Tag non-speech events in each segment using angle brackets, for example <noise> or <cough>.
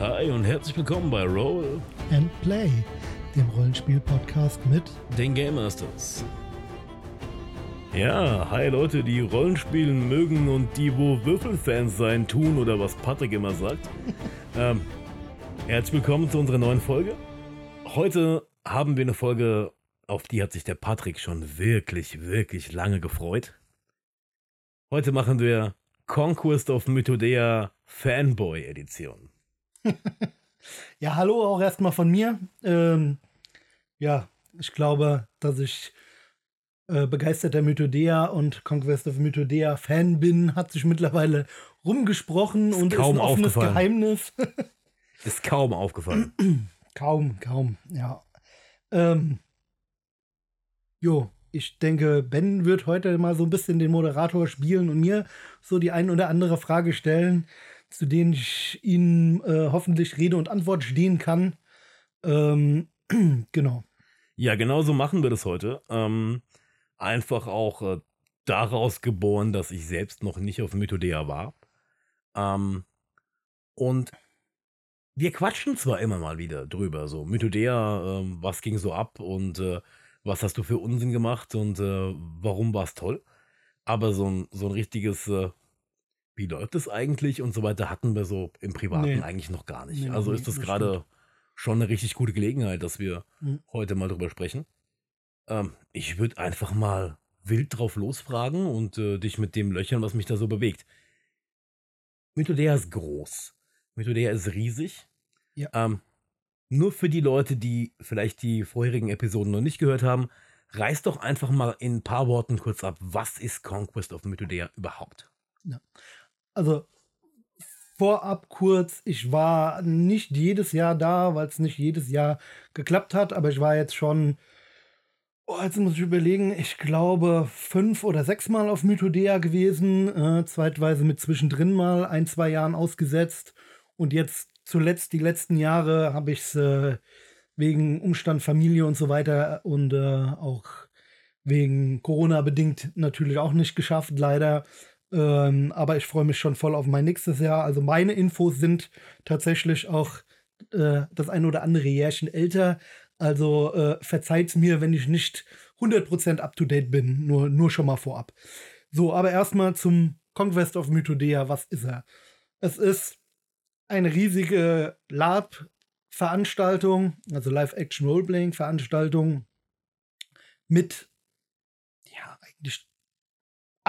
Hi und herzlich willkommen bei Roll and Play, dem Rollenspiel-Podcast mit den Game Masters. Ja, hi Leute, die Rollenspielen mögen und die, wo Würfelfans sein tun oder was Patrick immer sagt. <laughs> ähm, herzlich willkommen zu unserer neuen Folge. Heute haben wir eine Folge, auf die hat sich der Patrick schon wirklich, wirklich lange gefreut. Heute machen wir Conquest of Mythodea Fanboy Edition. <laughs> ja, hallo auch erstmal von mir. Ähm, ja, ich glaube, dass ich äh, begeisterter Mythodea und Conquest of Mythodea Fan bin, hat sich mittlerweile rumgesprochen ist und kaum ist ein offenes Geheimnis. <laughs> ist kaum aufgefallen. <clears throat> kaum, kaum, ja. Ähm, jo, ich denke, Ben wird heute mal so ein bisschen den Moderator spielen und mir so die ein oder andere Frage stellen zu denen ich Ihnen äh, hoffentlich Rede und Antwort stehen kann. Ähm, <clears throat> genau. Ja, genau so machen wir das heute. Ähm, einfach auch äh, daraus geboren, dass ich selbst noch nicht auf Mythodea war. Ähm, und wir quatschen zwar immer mal wieder drüber, so Mythodea, äh, was ging so ab und äh, was hast du für Unsinn gemacht und äh, warum war es toll. Aber so ein, so ein richtiges äh, wie läuft es eigentlich und so weiter, hatten wir so im Privaten nee. eigentlich noch gar nicht. Nee, also ist das, das gerade schon eine richtig gute Gelegenheit, dass wir mhm. heute mal drüber sprechen. Ähm, ich würde einfach mal wild drauf losfragen und äh, dich mit dem löchern, was mich da so bewegt. Mythodea ist groß. Mythodea ist riesig. Ja. Ähm, nur für die Leute, die vielleicht die vorherigen Episoden noch nicht gehört haben, reiß doch einfach mal in ein paar Worten kurz ab, was ist Conquest of Mythodea überhaupt? Ja also vorab kurz, ich war nicht jedes Jahr da, weil es nicht jedes Jahr geklappt hat, aber ich war jetzt schon, oh, jetzt muss ich überlegen, ich glaube fünf oder sechs Mal auf Mythodea gewesen, äh, zweitweise mit zwischendrin mal ein, zwei Jahren ausgesetzt und jetzt zuletzt die letzten Jahre habe ich es äh, wegen Umstand Familie und so weiter und äh, auch wegen Corona bedingt natürlich auch nicht geschafft, leider. Ähm, aber ich freue mich schon voll auf mein nächstes Jahr. Also meine Infos sind tatsächlich auch äh, das ein oder andere Jährchen älter. Also äh, verzeiht mir, wenn ich nicht 100% up-to-date bin. Nur, nur schon mal vorab. So, aber erstmal zum Conquest of Mythodea. Was ist er? Es ist eine riesige LARP-Veranstaltung, also Live-Action-Roleplaying-Veranstaltung mit ja, eigentlich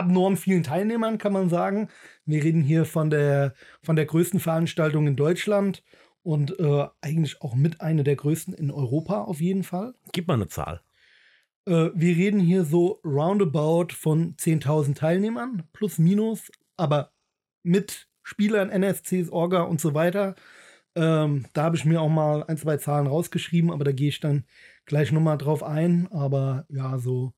abnorm vielen Teilnehmern, kann man sagen. Wir reden hier von der, von der größten Veranstaltung in Deutschland und äh, eigentlich auch mit einer der größten in Europa auf jeden Fall. Gib mal eine Zahl. Äh, wir reden hier so roundabout von 10.000 Teilnehmern, plus minus, aber mit Spielern, NSCs, Orga und so weiter. Ähm, da habe ich mir auch mal ein, zwei Zahlen rausgeschrieben, aber da gehe ich dann gleich nochmal drauf ein. Aber ja, so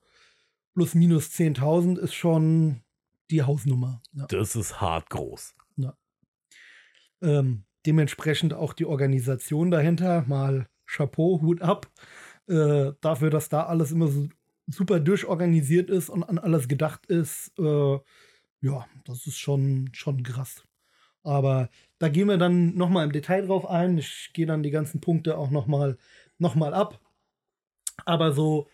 plus minus 10.000 ist schon die Hausnummer. Ja. Das ist hart groß. Ja. Ähm, dementsprechend auch die Organisation dahinter. Mal Chapeau, Hut ab. Äh, dafür, dass da alles immer so super durchorganisiert ist und an alles gedacht ist. Äh, ja, das ist schon, schon krass. Aber da gehen wir dann nochmal im Detail drauf ein. Ich gehe dann die ganzen Punkte auch nochmal noch mal ab. Aber so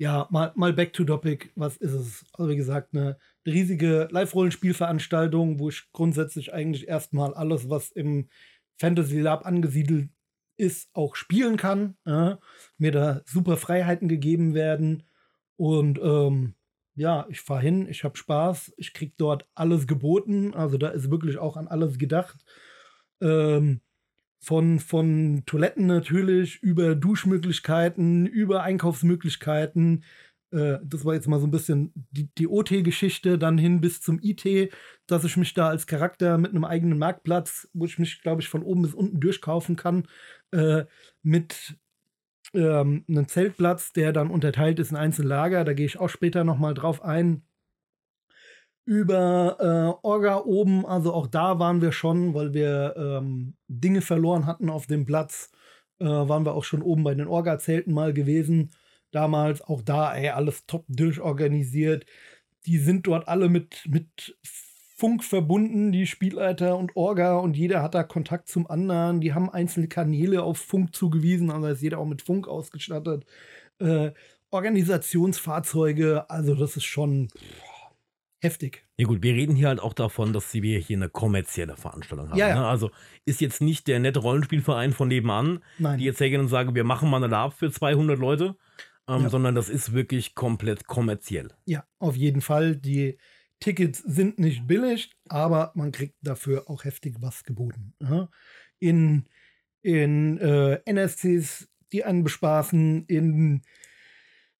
ja, mal, mal back to topic. Was ist es? Also, wie gesagt, eine riesige Live-Rollenspielveranstaltung, wo ich grundsätzlich eigentlich erstmal alles, was im Fantasy Lab angesiedelt ist, auch spielen kann. Ja, mir da super Freiheiten gegeben werden. Und ähm, ja, ich fahre hin, ich habe Spaß, ich krieg dort alles geboten. Also da ist wirklich auch an alles gedacht. Ähm, von, von Toiletten natürlich, über Duschmöglichkeiten, über Einkaufsmöglichkeiten. Äh, das war jetzt mal so ein bisschen die, die OT-Geschichte, dann hin bis zum IT, dass ich mich da als Charakter mit einem eigenen Marktplatz, wo ich mich, glaube ich, von oben bis unten durchkaufen kann, äh, mit ähm, einem Zeltplatz, der dann unterteilt ist in einzelne Lager. Da gehe ich auch später nochmal drauf ein über äh, Orga oben. Also auch da waren wir schon, weil wir ähm, Dinge verloren hatten auf dem Platz, äh, waren wir auch schon oben bei den Orga-Zelten mal gewesen. Damals auch da, ey, alles top durchorganisiert. Die sind dort alle mit, mit Funk verbunden, die Spielleiter und Orga und jeder hat da Kontakt zum anderen. Die haben einzelne Kanäle auf Funk zugewiesen, also ist jeder auch mit Funk ausgestattet. Äh, Organisationsfahrzeuge, also das ist schon boah, heftig. Ja gut, wir reden hier halt auch davon, dass wir hier eine kommerzielle Veranstaltung haben. Ja, ja. Ne? Also ist jetzt nicht der nette Rollenspielverein von nebenan, Nein. die jetzt hergehen und sagen, wir machen mal eine Lab für 200 Leute, ähm, Ja. sondern das ist wirklich komplett kommerziell. Ja, auf jeden Fall. Die Tickets sind nicht billig, aber man kriegt dafür auch heftig was geboten. Ja. In, in äh, NSCs, die einen bespaßen, in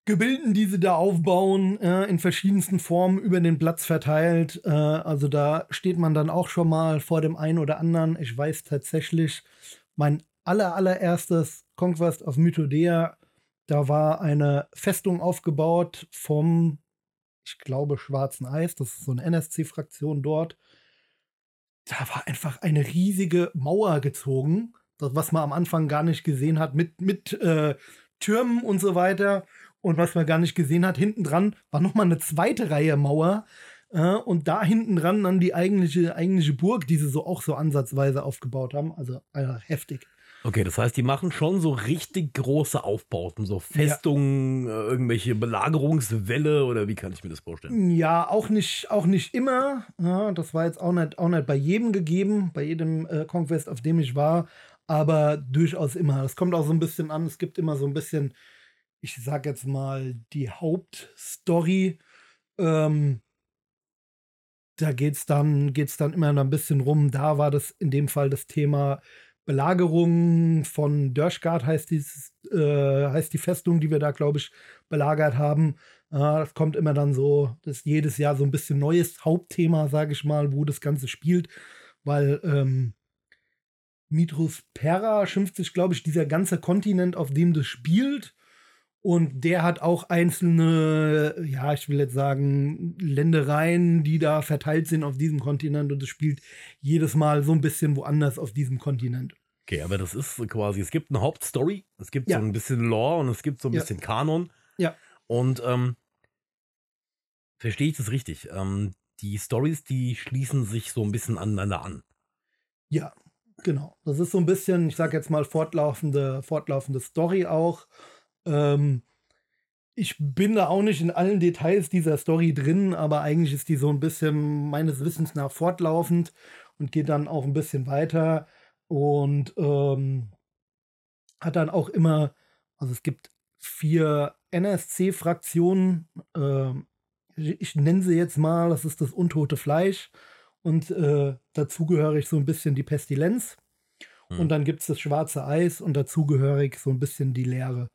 Gebilden, die sie da aufbauen, äh, in verschiedensten Formen über den Platz verteilt. Äh, also da steht man dann auch schon mal vor dem einen oder anderen. Ich weiß tatsächlich, mein aller, allererstes Conquest of Mythodea, da war eine Festung aufgebaut vom, ich glaube, Schwarzen Eis. Das ist so eine NSC-Fraktion dort. Da war einfach eine riesige Mauer gezogen, das, was man am Anfang gar nicht gesehen hat, mit, mit äh, Türmen und so weiter. Und was man gar nicht gesehen hat, hinten dran war nochmal eine zweite Reihe Mauer. Äh, und da hinten dran dann die eigentliche, eigentliche Burg, die sie so auch so ansatzweise aufgebaut haben. Also äh, heftig. Okay, das heißt, die machen schon so richtig große Aufbauten, so Festungen, äh, irgendwelche Belagerungswelle oder wie kann ich mir das vorstellen? Ja, auch nicht, auch nicht immer. Ja, das war jetzt auch nicht, auch nicht bei jedem gegeben, bei jedem äh, Conquest, auf dem ich war, aber durchaus immer. Es kommt auch so ein bisschen an, es gibt immer so ein bisschen, ich sag jetzt mal, die Hauptstory. Ähm, da geht's dann, geht's dann immer noch ein bisschen rum. Da war das in dem Fall das Thema Belagerung von Dörschgard heißt, äh, heißt die Festung, die wir da, glaube ich, belagert haben. Äh, das kommt immer dann so, das ist jedes Jahr so ein bisschen neues Hauptthema, sage ich mal, wo das Ganze spielt, weil ähm, Mitrus Pera schimpft sich, glaube ich, dieser ganze Kontinent, auf dem das spielt. Und der hat auch einzelne, ja, ich will jetzt sagen, Ländereien, die da verteilt sind auf diesem Kontinent. Und es spielt jedes Mal so ein bisschen woanders auf diesem Kontinent. Okay, aber das ist quasi, es gibt eine Hauptstory, es gibt Ja. so ein bisschen Lore und es gibt so ein Ja. bisschen Kanon. Ja. Und ähm, verstehe ich das richtig? Ähm, die Stories, die schließen sich so ein bisschen aneinander an. Ja, genau. Das ist so ein bisschen, ich sag jetzt mal, fortlaufende, fortlaufende Story auch. Ähm, ich bin da auch nicht in allen Details dieser Story drin, aber eigentlich ist die so ein bisschen meines Wissens nach fortlaufend und geht dann auch ein bisschen weiter und ähm, hat dann auch immer, also es gibt vier NSC-Fraktionen, ich, ich nenne sie jetzt mal, das ist das untote Fleisch und äh, dazugehörig so ein bisschen die Pestilenz. Hm. Und dann gibt es das schwarze Eis und dazugehörig so ein bisschen die Leere.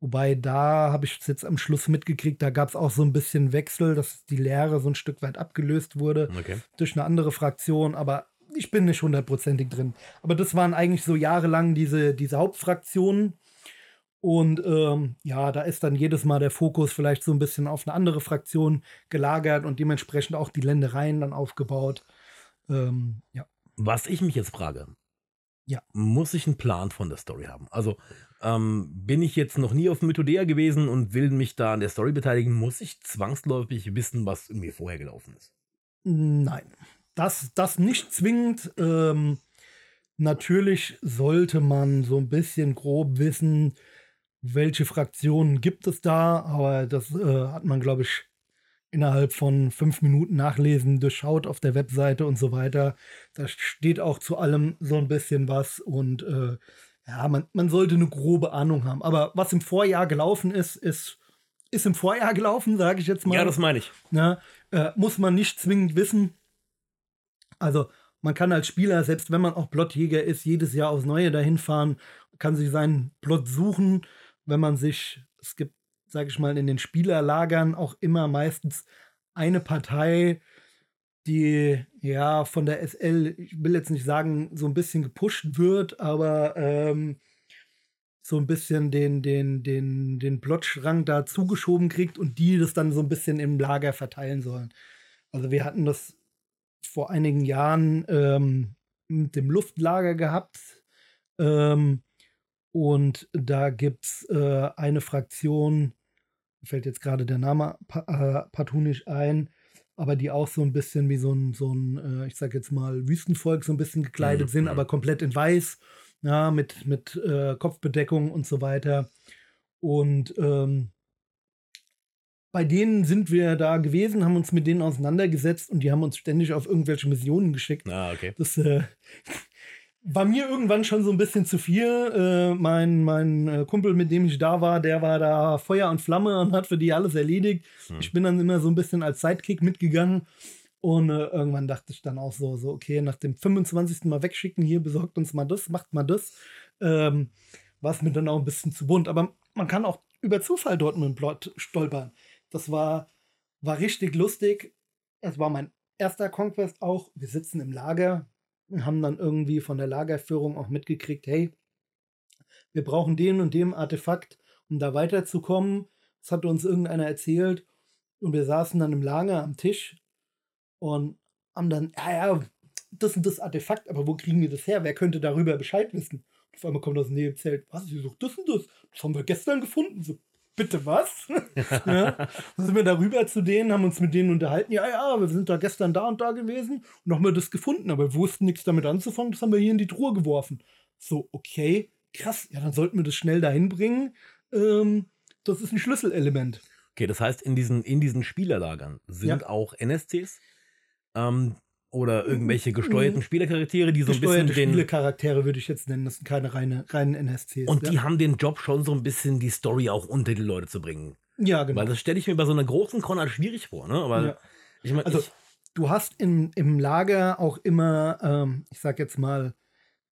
Wobei da habe ich es jetzt am Schluss mitgekriegt, da gab es auch so ein bisschen Wechsel, dass die Leere so ein Stück weit abgelöst wurde Okay. durch eine andere Fraktion, aber ich bin nicht hundertprozentig drin. Aber das waren eigentlich so jahrelang diese, diese Hauptfraktionen. Und ähm, ja, da ist dann jedes Mal der Fokus vielleicht so ein bisschen auf eine andere Fraktion gelagert und dementsprechend auch die Ländereien dann aufgebaut. Ähm, ja. Was ich mich jetzt frage, Ja. muss ich einen Plan von der Story haben? Also ähm, bin ich jetzt noch nie auf Mythodea gewesen und will mich da an der Story beteiligen, muss ich zwangsläufig wissen, was mir vorher gelaufen ist. Nein, das, das nicht zwingend. Ähm, natürlich sollte man so ein bisschen grob wissen, welche Fraktionen gibt es da, aber das äh, hat man, glaube ich, innerhalb von fünf Minuten nachlesen, durchschaut auf der Webseite und so weiter. Da steht auch zu allem so ein bisschen was und äh, ja, man, man sollte eine grobe Ahnung haben. Aber was im Vorjahr gelaufen ist, ist, ist im Vorjahr gelaufen, sage ich jetzt mal. Ja, das meine ich. Ne, äh, muss man nicht zwingend wissen. Also man kann als Spieler, selbst wenn man auch Plotjäger ist, jedes Jahr aufs Neue dahin fahren, kann sich seinen Plot suchen, wenn man sich, es gibt, sage ich mal, in den Spielerlagern auch immer meistens eine Partei, die ja von der SL, ich will jetzt nicht sagen, so ein bisschen gepusht wird, aber ähm, so ein bisschen den, den, den, den Plotschrank da zugeschoben kriegt und die das dann so ein bisschen im Lager verteilen sollen. Also wir hatten das vor einigen Jahren ähm, mit dem Luftlager gehabt. Ähm, und da gibt es äh, eine Fraktion, fällt jetzt gerade der Name äh, partout nicht ein, aber die auch so ein bisschen wie so ein, so ein äh, ich sag jetzt mal, Wüstenvolk so ein bisschen gekleidet Mhm, sind, mhm. aber komplett in weiß, ja, mit, mit äh, Kopfbedeckung und so weiter. Und ähm, bei denen sind wir da gewesen, haben uns mit denen auseinandergesetzt und die haben uns ständig auf irgendwelche Missionen geschickt. Ah, okay. Das äh, war mir irgendwann schon so ein bisschen zu viel. Äh, mein mein äh, Kumpel, mit dem ich da war, der war da Feuer und Flamme und hat für die alles erledigt. Hm. Ich bin dann immer so ein bisschen als Sidekick mitgegangen. Und äh, irgendwann dachte ich dann auch so, so, okay, nach dem 25. Mal wegschicken, hier besorgt uns mal das, macht mal das. Ähm, war es mir dann auch ein bisschen zu bunt. Aber man kann auch über Zufall dort mit dem Plot stolpern. Das war, war richtig lustig. Es war mein erster Conquest auch. Wir sitzen im Lager haben dann irgendwie von der Lagerführung auch mitgekriegt, hey, wir brauchen den und dem Artefakt, um da weiterzukommen. Das hatte uns irgendeiner erzählt. Und wir saßen dann im Lager am Tisch und haben dann, ja, ja, das und das Artefakt, aber wo kriegen wir das her? Wer könnte darüber Bescheid wissen? Und auf einmal kommt aus dem Nebenzelt, was, ihr sucht das und das? Das haben wir gestern gefunden. So, bitte was? <laughs> ja. Dann sind wir darüber zu denen, haben uns mit denen unterhalten. Ja, ja, wir sind da gestern da und da gewesen und haben wir das gefunden, aber wir wussten nichts damit anzufangen. Das haben wir hier in die Truhe geworfen. So, okay, krass. Ja, dann sollten wir das schnell dahin bringen. Ähm, das ist ein Schlüsselelement. Okay, das heißt, in diesen, in diesen Spielerlagern sind Ja. auch NSCs ähm, oder irgendwelche gesteuerten Spielercharaktere, die so ein bisschen den. Spielecharaktere würde ich jetzt nennen. Das sind keine reine, reinen NSCs. Und ja. die haben den Job schon so ein bisschen, die Story auch unter die Leute zu bringen. ja, genau. Weil das stelle ich mir bei so einer großen Con halt schwierig vor, ne? Aber Ja. ich meine, Also, du hast im, im Lager auch immer, ähm, ich sag jetzt mal,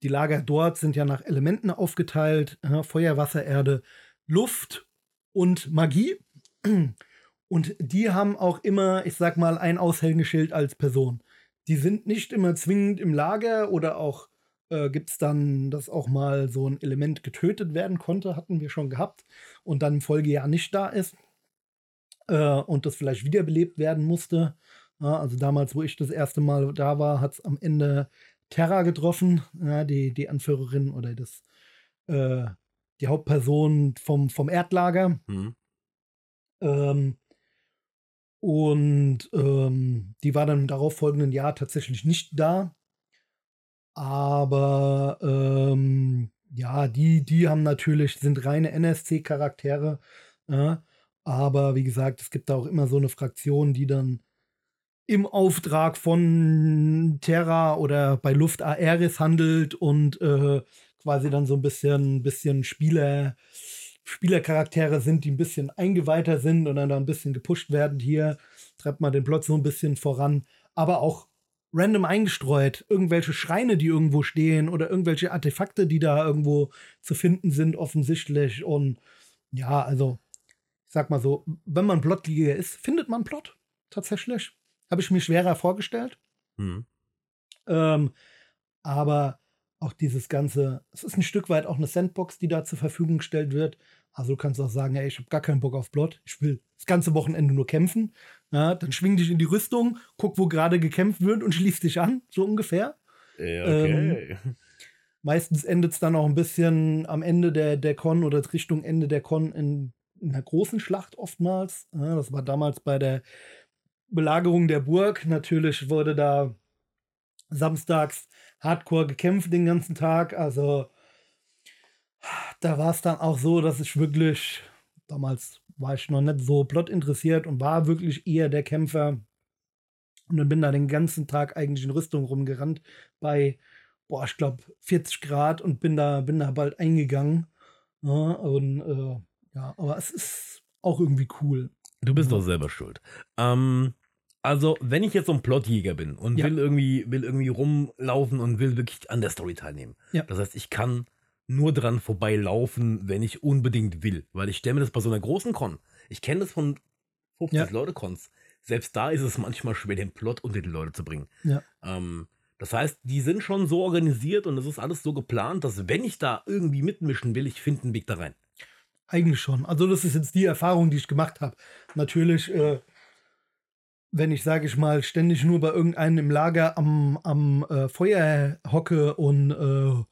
die Lager dort sind ja nach Elementen aufgeteilt: äh, Feuer, Wasser, Erde, Luft und Magie. Und die haben auch immer, ich sag mal, ein Aushängeschild als Person. Die sind nicht immer zwingend im Lager oder auch äh, gibt es dann, dass auch mal so ein Element getötet werden konnte, hatten wir schon gehabt und dann im Folgejahr nicht da ist äh, und das vielleicht wiederbelebt werden musste. Ja, also damals, wo ich das erste Mal da war, hat es am Ende Terra getroffen, ja, die, die Anführerin oder das, äh, die Hauptperson vom, vom Erdlager. hm, Ähm, und ähm, die war dann im darauffolgenden Jahr tatsächlich nicht da. Aber ähm, ja, die, die haben natürlich, sind reine NSC-Charaktere. Ja, aber wie gesagt, es gibt da auch immer so eine Fraktion, die dann im Auftrag von Terra oder bei Luft Aeris handelt und äh, quasi dann so ein bisschen, bisschen Spieler, Spielercharaktere sind, die ein bisschen eingeweihter sind und dann da ein bisschen gepusht werden. Hier treibt man den Plot so ein bisschen voran, aber auch random eingestreut. Irgendwelche Schreine, die irgendwo stehen oder irgendwelche Artefakte, die da irgendwo zu finden sind, offensichtlich. Und ja, also, ich sag mal so, wenn man Plotliga ist, findet man Plot. Tatsächlich. Habe ich mir schwerer vorgestellt. hm. Ähm, aber auch dieses Ganze, es ist ein Stück weit auch eine Sandbox, die da zur Verfügung gestellt wird. Also du kannst auch sagen, ey, ich habe gar keinen Bock auf Plot, ich will das ganze Wochenende nur kämpfen. Ja, dann schwing dich in die Rüstung, guck, wo gerade gekämpft wird und schließ dich an, so ungefähr. Ja, okay. Meistens endet es dann auch ein bisschen am Ende der, der Con oder Richtung Ende der Con in, in einer großen Schlacht oftmals. Ja, das war damals bei der Belagerung der Burg. Natürlich wurde da samstags hardcore gekämpft den ganzen Tag. Also da war es dann auch so, dass ich wirklich, damals war ich noch nicht so plot interessiert und war wirklich eher der Kämpfer. Und dann bin da den ganzen Tag eigentlich in Rüstung rumgerannt bei, boah, ich glaube 40 Grad und bin da, bin da bald eingegangen. Ja, und äh, ja, aber es ist auch irgendwie cool. Du bist doch selber schuld. Ähm, also, wenn ich jetzt so ein Plotjäger bin und Ja. will irgendwie, will irgendwie rumlaufen und will wirklich an der Story teilnehmen. Ja. Das heißt, ich kann nur dran vorbeilaufen, wenn ich unbedingt will. Weil ich stelle mir das bei so einer großen Con. Ich kenne das von 50 Ja. Leute Cons. Selbst da ist es manchmal schwer, den Plot unter die Leute zu bringen. Ja. Ähm, das heißt, die sind schon so organisiert und es ist alles so geplant, dass wenn ich da irgendwie mitmischen will, ich finde einen Weg da rein. Eigentlich schon. Also das ist jetzt die Erfahrung, die ich gemacht habe. Natürlich, äh, wenn ich, sage ich mal, ständig nur bei irgendeinem im Lager am, am äh, Feuer hocke und äh,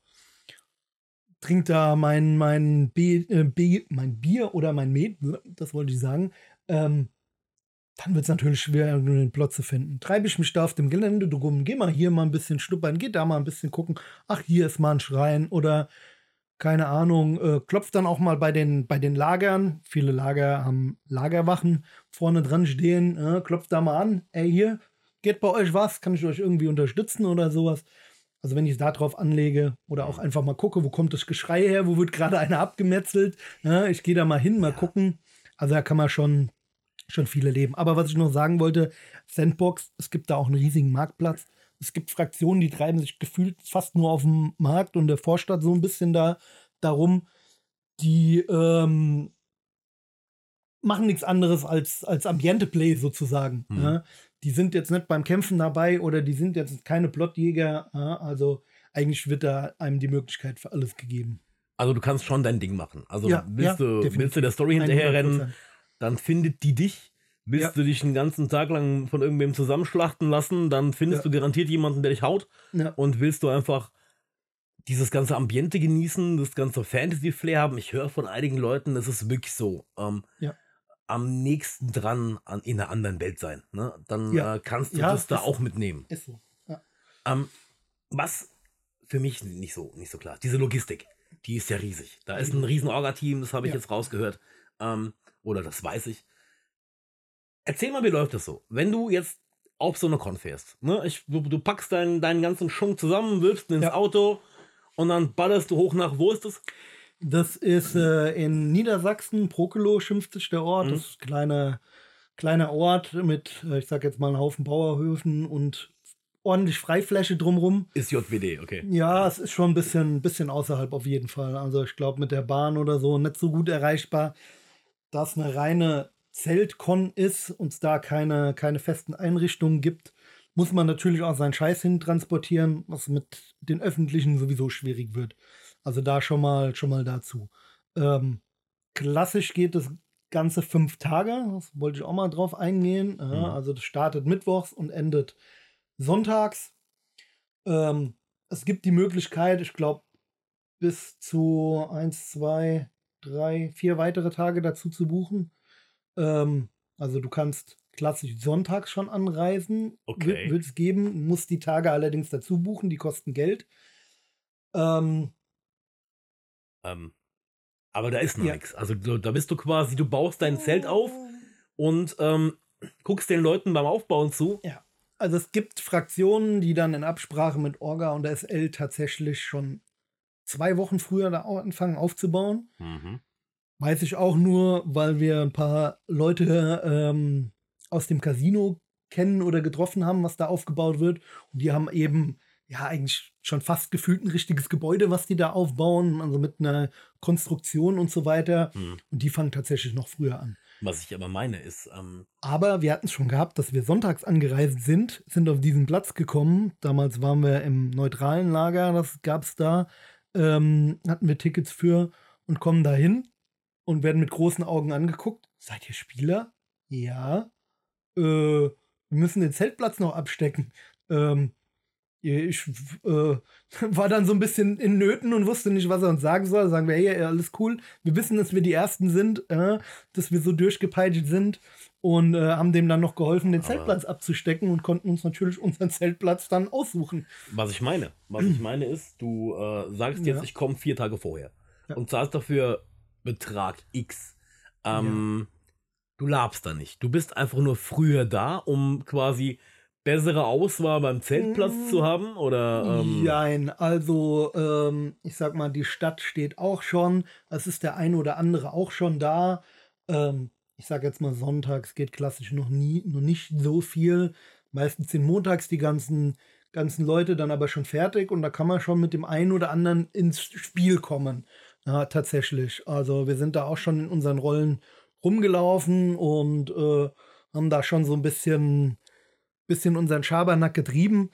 trink da mein, mein, B, äh, B, mein Bier oder mein Met, das wollte ich sagen, ähm, dann wird es natürlich schwer, den Plot zu finden. Treibe ich mich da auf dem Gelände rum, geh mal hier mal ein bisschen schnuppern, geh da mal ein bisschen gucken, ach, hier ist mal ein Schrein oder keine Ahnung, äh, klopft dann auch mal bei den, bei den Lagern. Viele Lager haben Lagerwachen vorne dran stehen, äh, klopft da mal an, ey, hier, geht bei euch was, kann ich euch irgendwie unterstützen oder sowas. Also wenn ich es darauf anlege oder auch einfach mal gucke, wo kommt das Geschrei her, wo wird gerade <laughs> einer abgemetzelt, ja, ich gehe da mal hin, mal gucken. Also da kann man schon, schon viele leben. Aber was ich noch sagen wollte, Sandbox, es gibt da auch einen riesigen Marktplatz. Es gibt Fraktionen, die treiben sich gefühlt fast nur auf dem Markt und der Vorstadt so ein bisschen da darum, die ähm, machen nichts anderes als, als Ambiente-Play sozusagen. Mhm. Ja die sind jetzt nicht beim Kämpfen dabei oder die sind jetzt keine Plotjäger. Also eigentlich wird da einem die Möglichkeit für alles gegeben. Also du kannst schon dein Ding machen. Also ja, willst, ja, du, willst du der Story hinterherrennen, dann findet die dich. Willst ja. du dich einen ganzen Tag lang von irgendwem zusammenschlachten lassen, dann findest du garantiert jemanden, der dich haut. Und willst du einfach dieses ganze Ambiente genießen, das ganze Fantasy-Flair haben. Ich höre von einigen Leuten, das ist wirklich so. Ähm, ja am nächsten dran an, in einer anderen Welt sein. Ne? Dann ja. äh, kannst du ja, das da auch mitnehmen. Ist so. Ja. Ähm, was für mich nicht so, nicht so klar, diese Logistik, die ist ja riesig. Da ist ein riesen Orga-Team, das habe ich jetzt rausgehört. Ähm, oder das weiß ich. Erzähl mal, wie läuft das so? Wenn du jetzt auf so eine Con fährst, ne? ich, du, du packst deinen, deinen ganzen Schunk zusammen, wirfst ihn ins Auto und dann ballerst du hoch nach, wo ist das? Das ist äh, in Niedersachsen, Prokelo schimpft sich der Ort. Mhm. Das ist ein kleiner, kleiner Ort mit, äh, ich sag jetzt mal, einem Haufen Bauerhöfen und ordentlich Freifläche drumrum. Ist JWD, okay. Ja, es ist schon ein bisschen, bisschen außerhalb auf jeden Fall. Also ich glaube mit der Bahn oder so nicht so gut erreichbar. Da es eine reine Zeltkon ist und es da keine, keine festen Einrichtungen gibt, muss man natürlich auch seinen Scheiß hin transportieren, was mit den öffentlichen sowieso schwierig wird. Also da schon mal, schon mal dazu. Ähm, klassisch geht das Ganze fünf Tage. Das wollte ich auch mal drauf eingehen. Mhm. Also das startet mittwochs und endet sonntags. Ähm, es gibt die Möglichkeit, ich glaube, bis zu eins, zwei, drei, vier weitere Tage dazu zu buchen. Ähm, also du kannst klassisch sonntags schon anreisen. Okay. Wird es geben, musst die Tage allerdings dazu buchen, die kosten Geld. Ähm, ähm, aber da ist noch ja. nichts. Also da bist du quasi, du baust dein Zelt auf und ähm, guckst den Leuten beim Aufbauen zu. Ja. Also es gibt Fraktionen, die dann in Absprache mit Orga und der SL tatsächlich schon zwei Wochen früher da anfangen aufzubauen. Mhm. Weiß ich auch nur, weil wir ein paar Leute ähm, aus dem Casino kennen oder getroffen haben, was da aufgebaut wird. Und die haben eben ja, eigentlich schon fast gefühlt ein richtiges Gebäude, was die da aufbauen, also mit einer Konstruktion und so weiter. Hm. Und die fangen tatsächlich noch früher an. Was ich aber meine ist. Ähm aber wir hatten es schon gehabt, dass wir sonntags angereist sind, sind auf diesen Platz gekommen. Damals waren wir im neutralen Lager, das gab es da. Ähm, hatten wir Tickets für und kommen dahin und werden mit großen Augen angeguckt. Seid ihr Spieler? Ja. Äh, wir müssen den Zeltplatz noch abstecken. Ähm, ich äh, <laughs> war dann so ein bisschen in Nöten und wusste nicht, was er uns sagen soll. Sagen wir, hey, alles cool. Wir wissen, dass wir die Ersten sind, äh, dass wir so durchgepeitscht sind und äh, haben dem dann noch geholfen, den Aber Zeltplatz abzustecken und konnten uns natürlich unseren Zeltplatz dann aussuchen. Was ich meine, was ich <clears throat> meine ist, du äh, sagst jetzt, ja. ich komme vier Tage vorher ja. und zahlst dafür Betrag X. Ähm, ja. Du labst da nicht. Du bist einfach nur früher da, um quasi bessere Auswahl beim Zeltplatz mm. zu haben? Oder, ähm Nein, also ähm, ich sag mal, die Stadt steht auch schon. Es ist der eine oder andere auch schon da. Ähm, ich sag jetzt mal, sonntags geht klassisch noch nie, noch nicht so viel. Meistens sind montags die ganzen, ganzen Leute dann aber schon fertig und da kann man schon mit dem einen oder anderen ins Spiel kommen. Ja, tatsächlich. Also wir sind da auch schon in unseren Rollen rumgelaufen und äh, haben da schon so ein bisschen bisschen unseren Schabernack getrieben.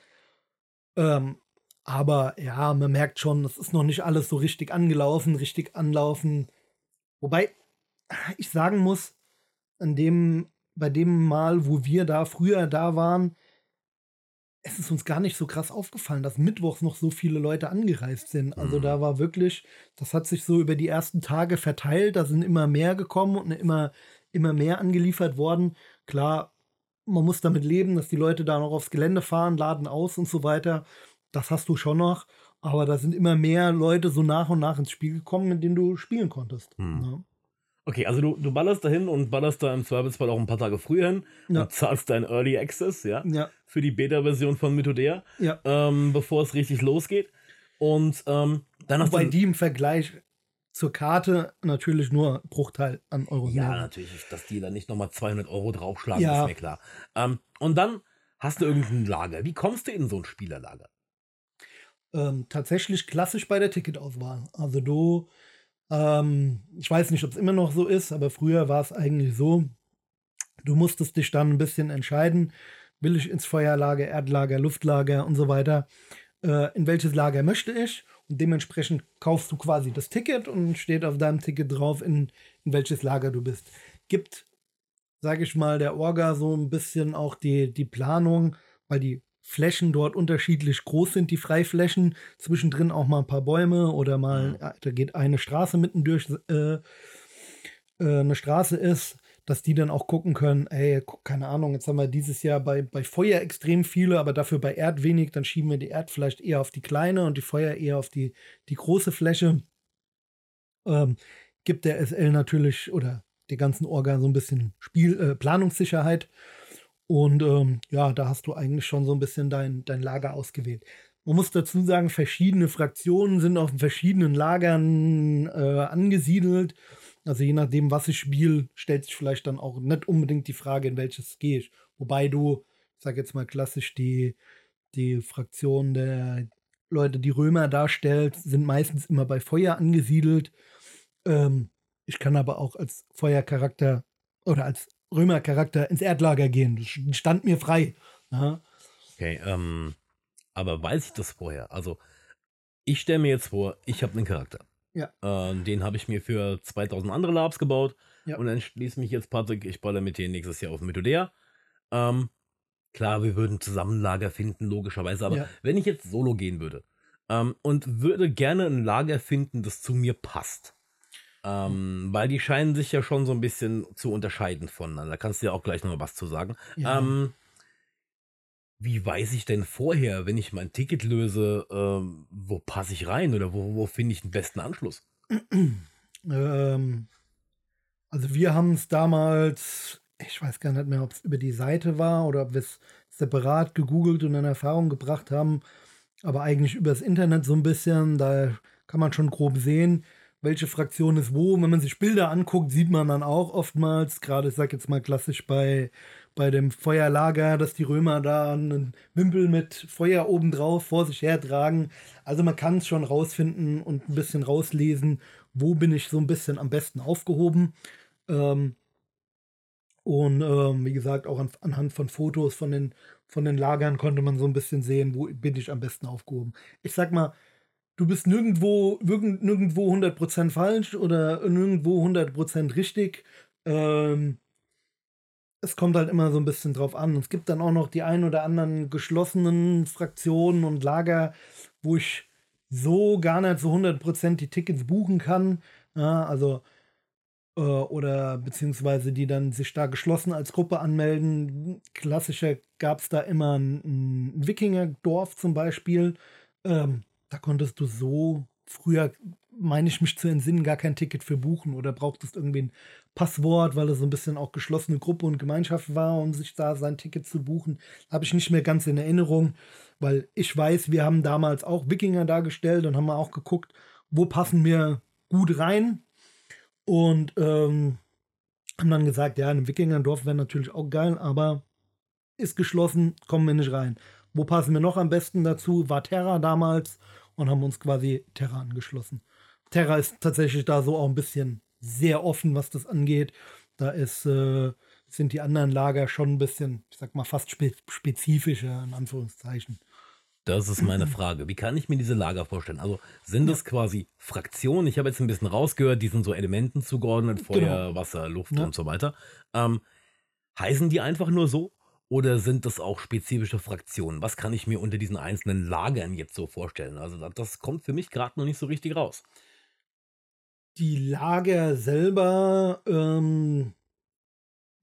Ähm, aber ja, man merkt schon, es ist noch nicht alles so richtig angelaufen, richtig anlaufen. Wobei ich sagen muss, an dem, bei dem Mal, wo wir da früher da waren, es ist uns gar nicht so krass aufgefallen, dass mittwochs noch so viele Leute angereist sind. Also da mhm. war wirklich, das hat sich so über die ersten Tage verteilt, da sind immer mehr gekommen und immer, immer mehr angeliefert worden. Klar, man muss damit leben, dass die Leute da noch aufs Gelände fahren, laden aus und so weiter. Das hast du schon noch. Aber da sind immer mehr Leute so nach und nach ins Spiel gekommen, mit denen du spielen konntest. Hm. Ja. Okay, also du, du ballerst dahin und ballerst da im Zweifelsfall auch ein paar Tage früher hin Ja. und zahlst deinen Early Access, ja, Ja, für die Beta-Version von Mythodea, ja. ähm, bevor es richtig losgeht. Und ähm, dann hast Wobei du. die im Vergleich zur Karte natürlich nur Bruchteil an Euro ja, sind. natürlich, dass die da nicht nochmal 200 Euro draufschlagen, Ja. ist mir klar. Ähm, und dann hast du irgendein Lager. Wie kommst du in so ein Spielerlager? ähm, tatsächlich klassisch bei der Ticketauswahl. Also du, ähm, ich weiß nicht, ob es immer noch so ist, aber früher war es eigentlich so, du musstest dich dann ein bisschen entscheiden, will ich ins Feuerlager, Erdlager, Luftlager und so weiter, äh, in welches Lager möchte ich dementsprechend kaufst du quasi das Ticket und steht auf deinem Ticket drauf, in, in welches Lager du bist. Gibt, sage ich mal, der Orga so ein bisschen auch die, die Planung, weil die Flächen dort unterschiedlich groß sind, die Freiflächen, zwischendrin auch mal ein paar Bäume oder mal, da geht eine Straße mitten durch, äh, äh, eine Straße ist, dass die dann auch gucken können, ey, keine Ahnung, jetzt haben wir dieses Jahr bei, bei Feuer extrem viele, aber dafür bei Erd wenig, dann schieben wir die Erd vielleicht eher auf die kleine und die Feuer eher auf die, die große Fläche. Ähm, gibt der SL natürlich oder die ganzen Organ so ein bisschen Spiel, äh, Planungssicherheit. Und ähm, ja, da hast du eigentlich schon so ein bisschen dein, dein Lager ausgewählt. Man muss dazu sagen, verschiedene Fraktionen sind auf verschiedenen Lagern äh, angesiedelt. Also je nachdem, was ich spiele, stellt sich vielleicht dann auch nicht unbedingt die Frage, in welches gehe ich. Wobei du, ich sag jetzt mal klassisch, die, die Fraktion der Leute, die Römer darstellt, sind meistens immer bei Feuer angesiedelt. Ähm, ich kann aber auch als Feuercharakter oder als Römercharakter ins Erdlager gehen. Das stand mir frei. Ja, Okay, ähm, aber weiß ich das vorher? Also, ich stelle mir jetzt vor, ich habe einen Charakter. Ja. Äh, den habe ich mir für 2000 andere Labs gebaut. Ja. Und dann schließe mich jetzt, Patrick, ich baller mit dir nächstes Jahr auf Mythodea. Ähm, klar, wir würden zusammen ein Lager finden, logischerweise. Aber Ja. wenn ich jetzt solo gehen würde ähm, und würde gerne ein Lager finden, das zu mir passt. Ähm, weil die scheinen sich ja schon so ein bisschen zu unterscheiden voneinander. Da kannst du ja auch gleich noch was zu sagen. Ja. Ähm, wie weiß ich denn vorher, wenn ich mein Ticket löse, ähm, wo passe ich rein oder wo, wo finde ich den besten Anschluss? <clears throat> Ähm, also wir haben es damals, ich weiß gar nicht mehr, ob es über die Seite war oder ob wir es separat gegoogelt und in Erfahrung gebracht haben, aber eigentlich übers Internet so ein bisschen, da kann man schon grob sehen, welche Fraktion ist wo. Wenn man sich Bilder anguckt, sieht man dann auch oftmals, gerade ich sag jetzt mal klassisch bei, bei dem Feuerlager, dass die Römer da einen Wimpel mit Feuer obendrauf vor sich hertragen. Also man kann es schon rausfinden und ein bisschen rauslesen, wo bin ich so ein bisschen am besten aufgehoben. Ähm, und ähm, wie gesagt, auch an, anhand von Fotos von den, von den Lagern konnte man so ein bisschen sehen, wo bin ich am besten aufgehoben. Ich sag mal, du bist nirgendwo, irgend- nirgendwo 100% falsch oder nirgendwo 100% richtig. Ähm, es kommt halt immer so ein bisschen drauf an. Es gibt dann auch noch die ein oder anderen geschlossenen Fraktionen und Lager, wo ich so gar nicht so 100% die Tickets buchen kann. Ja, also äh, oder beziehungsweise die dann sich da geschlossen als Gruppe anmelden. Klassischer gab es da immer ein, ein Wikingerdorf zum Beispiel. Ähm, da konntest du so früher, meine ich mich zu entsinnen, gar kein Ticket für buchen oder brauchtest irgendwie ein Passwort, weil es so ein bisschen auch geschlossene Gruppe und Gemeinschaft war, um sich da sein Ticket zu buchen. Habe ich nicht mehr ganz in Erinnerung, weil ich weiß, wir haben damals auch Wikinger dargestellt und haben auch geguckt, wo passen wir gut rein. Und ähm, haben dann gesagt, ja, ein Wikingerdorf wäre natürlich auch geil, aber ist geschlossen, kommen wir nicht rein. Wo passen wir noch am besten dazu? War Terra damals und haben uns quasi Terra angeschlossen. Terra ist tatsächlich da so auch ein bisschen sehr offen, was das angeht. Da ist, äh, sind die anderen Lager schon ein bisschen, ich sag mal, fast spe spezifischer, in Anführungszeichen. Das ist meine Frage. Wie kann ich mir diese Lager vorstellen? Also sind das quasi Fraktionen? Ich habe jetzt ein bisschen rausgehört, die sind so Elementen zugeordnet, Feuer, Genau. Wasser, Luft Ja. und so weiter. Ähm, heißen die einfach nur so? Oder sind das auch spezifische Fraktionen? Was kann ich mir unter diesen einzelnen Lagern jetzt so vorstellen? Also das, das kommt für mich gerade noch nicht so richtig raus. Die Lager selber, ähm,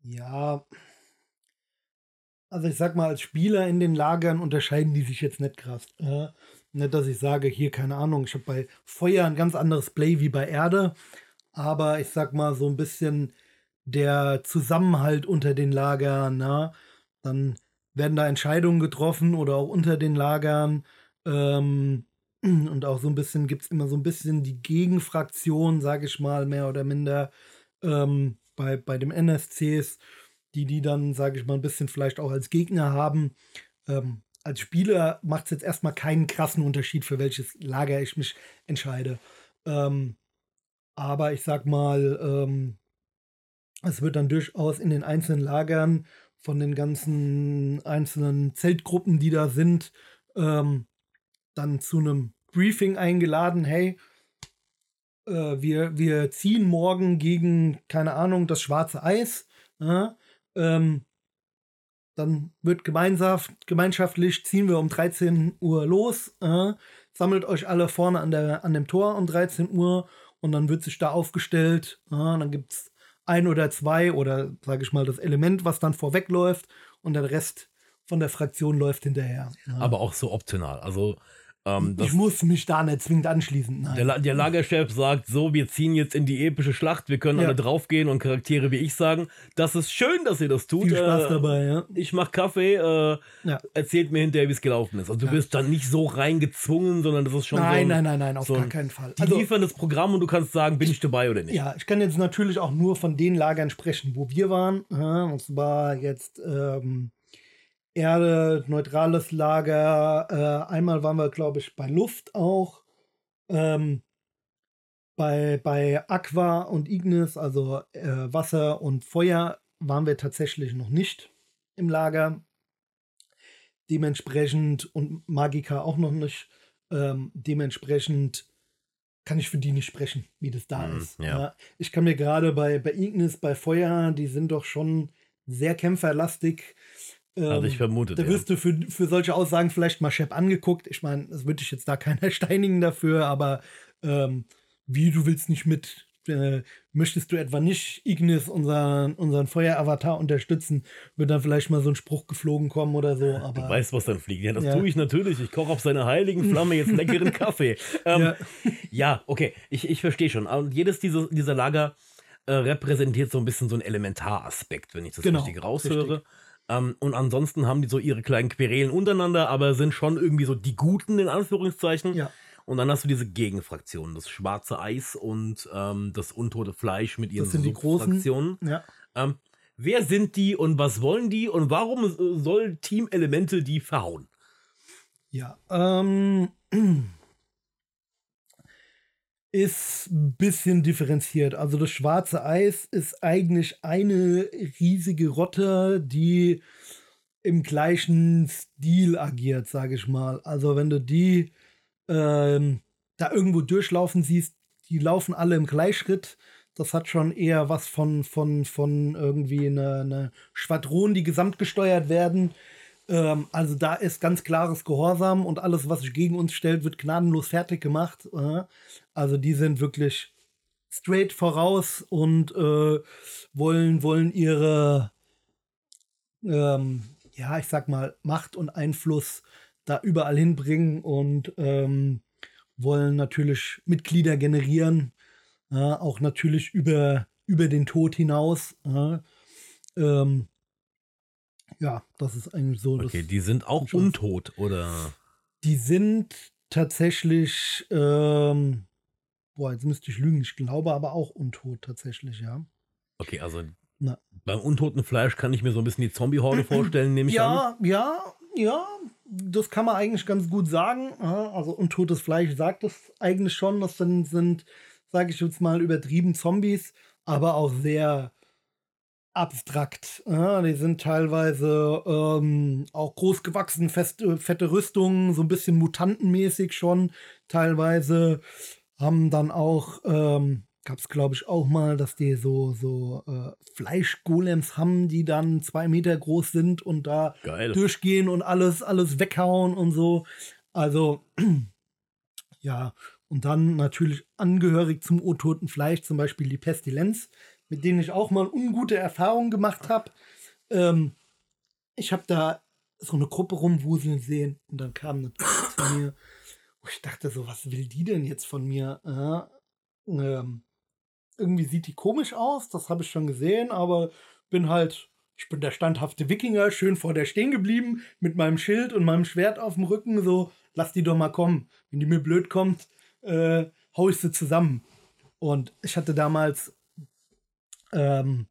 ja, also ich sag mal, als Spieler in den Lagern unterscheiden die sich jetzt nicht krass. Äh, nicht, dass ich sage, hier, keine Ahnung, ich habe bei Feuer ein ganz anderes Play wie bei Erde, aber ich sag mal, so ein bisschen der Zusammenhalt unter den Lagern, na, dann werden da Entscheidungen getroffen oder auch unter den Lagern. Ähm, und auch so ein bisschen gibt es immer so ein bisschen die Gegenfraktion, sage ich mal, mehr oder minder ähm, bei, bei dem NSCs, die die dann, sage ich mal, ein bisschen vielleicht auch als Gegner haben. Ähm, als Spieler macht es jetzt erstmal keinen krassen Unterschied, für welches Lager ich mich entscheide. Ähm, aber ich sag mal, ähm, es wird dann durchaus in den einzelnen Lagern von den ganzen einzelnen Zeltgruppen, die da sind, ähm, dann zu einem Briefing eingeladen. Hey, äh, wir, wir ziehen morgen gegen, keine Ahnung, das schwarze Eis. Ja, ähm, dann wird gemeinschaft, gemeinschaftlich, ziehen wir um 13 Uhr los. Äh, sammelt euch alle vorne an, der, an dem Tor um 13 Uhr und dann wird sich da aufgestellt. Äh, dann gibt es ein oder zwei oder sage ich mal das Element, was dann vorwegläuft und der Rest von der Fraktion läuft hinterher. Ja. Aber auch so optional. Also ähm, ich muss mich da nicht zwingend anschließen. Der, der, Lagerchef sagt so, wir ziehen jetzt in die epische Schlacht, wir können ja. alle draufgehen und Charaktere wie ich sagen, das ist schön, dass ihr das tut. Viel Spaß äh, dabei, ja. Ich mach Kaffee, äh, ja. erzählt mir hinterher, wie es gelaufen ist. Also du wirst dann nicht so reingezwungen, sondern das ist schon nein, so Nein, nein, nein, auf so gar keinen Fall. Die also, liefern das Programm und du kannst sagen, bin ich dabei oder nicht. Ja, ich kann jetzt natürlich auch nur von den Lagern sprechen, wo wir waren. Und zwar jetzt ähm, Erde, neutrales Lager. Äh, einmal waren wir, glaube ich, bei Luft auch. Ähm, bei, bei Aqua und Ignis, also äh, Wasser und Feuer, waren wir tatsächlich noch nicht im Lager. Dementsprechend und Magika auch noch nicht. Ähm, dementsprechend kann ich für die nicht sprechen, wie das da mm, ist. Ja. Ich kann mir gerade bei, bei Ignis, bei Feuer, die sind doch schon sehr kämpferlastig. Ähm, Hatte ich vermutet. Da wirst ja. du für, für solche Aussagen vielleicht mal Shep angeguckt. Ich meine, das würde ich jetzt da keiner <laughs> steinigen dafür, aber ähm, wie du willst nicht mit, äh, möchtest du etwa nicht Ignis, unseren, unseren Feueravatar, unterstützen, wird dann vielleicht mal so ein Spruch geflogen kommen oder so. Aber, du weißt, was dann fliegt. Ja, das ja. tue ich natürlich. Ich koche auf seiner heiligen Flamme jetzt leckeren <laughs> Kaffee. Ähm, ja. ja. okay, ich, ich verstehe schon. Und jedes dieser, dieser Lager äh, repräsentiert so ein bisschen so einen Elementaraspekt, wenn ich das genau, richtig raushöre. Richtig. Ähm, und ansonsten haben die so ihre kleinen Querelen untereinander, aber sind schon irgendwie so die Guten in Anführungszeichen. Ja. Und dann hast du diese Gegenfraktionen, das schwarze Eis und ähm, das untote Fleisch mit ihren das sind die großen. Ja. Ähm, wer sind die und was wollen die und warum soll Team Elemente die verhauen? Ja, ähm, <clears throat> ist ein bisschen differenziert. Also das schwarze Eis ist eigentlich eine riesige Rotte, die im gleichen Stil agiert, sage ich mal. Also wenn du die ähm, da irgendwo durchlaufen siehst, die laufen alle im Gleichschritt. Das hat schon eher was von, von, von irgendwie einer eine Schwadron, die gesamtgesteuert werden. Ähm, also da ist ganz klares Gehorsam und alles, was sich gegen uns stellt, wird gnadenlos fertig gemacht. Äh? Also die sind wirklich straight voraus und äh, wollen, wollen ihre, ähm, ja, ich sag mal, Macht und Einfluss da überall hinbringen und ähm, wollen natürlich Mitglieder generieren, äh, auch natürlich über, über den Tod hinaus. Äh, ähm, ja, das ist eigentlich so. Okay, die sind auch untot, oder? Die sind tatsächlich, ähm, boah, jetzt müsste ich lügen, ich glaube aber auch untot tatsächlich, ja. Okay, also Na. beim untoten Fleisch kann ich mir so ein bisschen die Zombie-Horde <clears throat> vorstellen, nehme ich ja, an. Ja, ja, ja, das kann man eigentlich ganz gut sagen. Also untotes Fleisch sagt es eigentlich schon. Das sind, sind sage ich jetzt mal, übertrieben Zombies, aber auch sehr abstrakt. Ja, die sind teilweise ähm, auch groß gewachsen, feste, fette Rüstungen, so ein bisschen mutantenmäßig schon. Teilweise haben dann auch, ähm, gab es glaube ich auch mal, dass die so, so äh, Fleischgolems haben, die dann zwei Meter groß sind und da Geil. durchgehen und alles, alles weghauen und so. Also, <clears throat> ja, und dann natürlich angehörig zum untoten Fleisch, zum Beispiel die Pestilenz mit denen ich auch mal ungute Erfahrungen gemacht habe. Ähm, ich habe da so eine Gruppe rumwuseln sehen und dann kam eine zu mir, wo ich dachte so, was will die denn jetzt von mir? Äh, ähm, irgendwie sieht die komisch aus, das habe ich schon gesehen, aber bin halt, ich bin der standhafte Wikinger, schön vor der stehen geblieben, mit meinem Schild und meinem Schwert auf dem Rücken, so, lass die doch mal kommen. Wenn die mir blöd kommt, äh, hau ich sie zusammen. Und ich hatte damals ähm,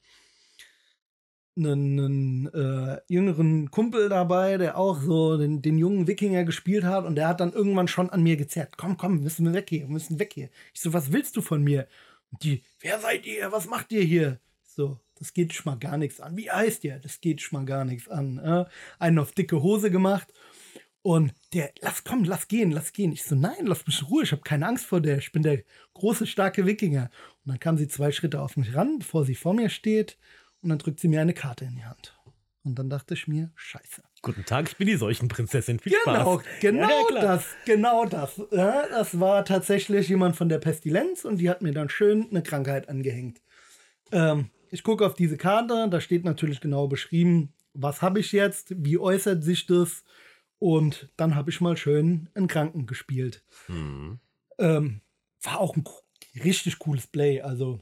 einen, einen äh, jüngeren Kumpel dabei, der auch so den, den jungen Wikinger gespielt hat und der hat dann irgendwann schon an mir gezerrt. Komm, komm, wir müssen weg hier, wir müssen weg hier. Ich so, was willst du von mir? Und die, wer seid ihr? Was macht ihr hier? So, das geht schon mal gar nichts an. Wie heißt ihr? Das geht schon mal gar nichts an. Äh? Einen auf dicke Hose gemacht. Und der, lass komm, lass gehen, lass gehen. Ich so, nein, lass mich in Ruhe, ich habe keine Angst vor der. Ich bin der große, starke Wikinger. Und dann kam sie zwei Schritte auf mich ran, bevor sie vor mir steht. Und dann drückt sie mir eine Karte in die Hand. Und dann dachte ich mir, scheiße. Guten Tag, ich bin die Seuchenprinzessin. Viel Genau, Spaß. genau Ja, ja, das, genau das. Ja, das war tatsächlich jemand von der Pestilenz und die hat mir dann schön eine Krankheit angehängt. Ähm, ich gucke auf diese Karte, da steht natürlich genau beschrieben, was habe ich jetzt, wie äußert sich das und dann habe ich mal schön einen Kranken gespielt. Hm. Ähm, war auch ein richtig cooles Play. Also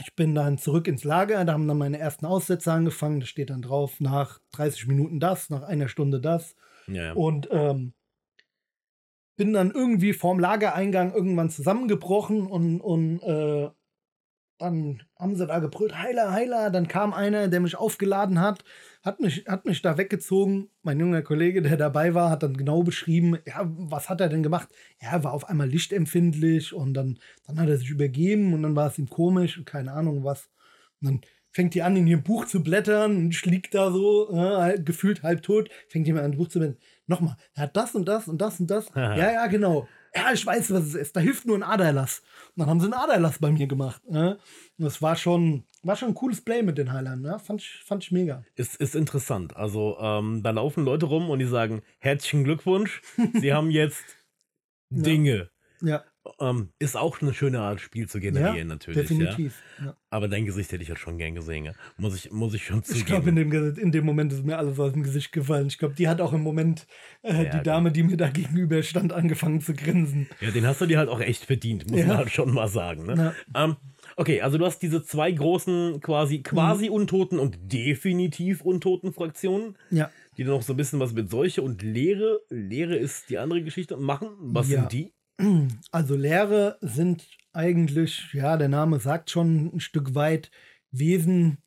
ich bin dann zurück ins Lager, da haben dann meine ersten Aussätze angefangen. Da steht dann drauf, nach 30 Minuten das, nach einer Stunde das. Ja. Und ähm, bin dann irgendwie vorm Lagereingang irgendwann zusammengebrochen und, und äh, dann haben sie da gebrüllt, Heiler, Heiler. Dann kam einer, der mich aufgeladen hat, hat mich, hat mich da weggezogen. Mein junger Kollege, der dabei war, hat dann genau beschrieben, ja, was hat er denn gemacht? Er war auf einmal lichtempfindlich und dann, dann hat er sich übergeben und dann war es ihm komisch und keine Ahnung was. Und dann fängt die an, in ihrem Buch zu blättern und lieg da so, äh, gefühlt halb tot, fängt jemand an, ein Buch zu blättern. Nochmal, er hat das und das und das und das. Aha. <laughs> ja, ja, genau. Ja, ich weiß, was es ist. Da hilft nur ein Aderlass. Und dann haben sie einen Aderlass bei mir gemacht. Ne? Und das war schon, war schon ein cooles Play mit den Heilern. Ne? Fand, ich, fand ich mega. Ist, ist interessant. Also, ähm, da laufen Leute rum und die sagen: Herzlichen Glückwunsch, Sie <laughs> haben jetzt Ja. Dinge. Ja, Ähm, ist auch eine schöne Art, Spiel zu generieren, natürlich. Ja. definitiv. Ja. Aber dein Gesicht hätte ich halt schon gern gesehen. Ja. Muss, ich, muss ich schon zugeben. Ich glaube, in, dem in dem Moment ist mir alles aus dem Gesicht gefallen. Ich glaube, die hat auch im Moment, äh, Ja, die. Dame, die mir da gegenüber stand, angefangen zu grinsen. ja, den hast du dir halt auch echt verdient, muss Ja. man halt schon mal sagen. Ne? Ähm, okay, also du hast diese zwei großen, quasi, quasi Mhm. untoten und definitiv untoten Fraktionen, Ja. die noch so ein bisschen was mit Seuche und Lehre, Lehre ist die andere Geschichte, machen. Was Ja. sind die? Also Lehre sind eigentlich, ja, der Name sagt schon ein Stück weit Wesen,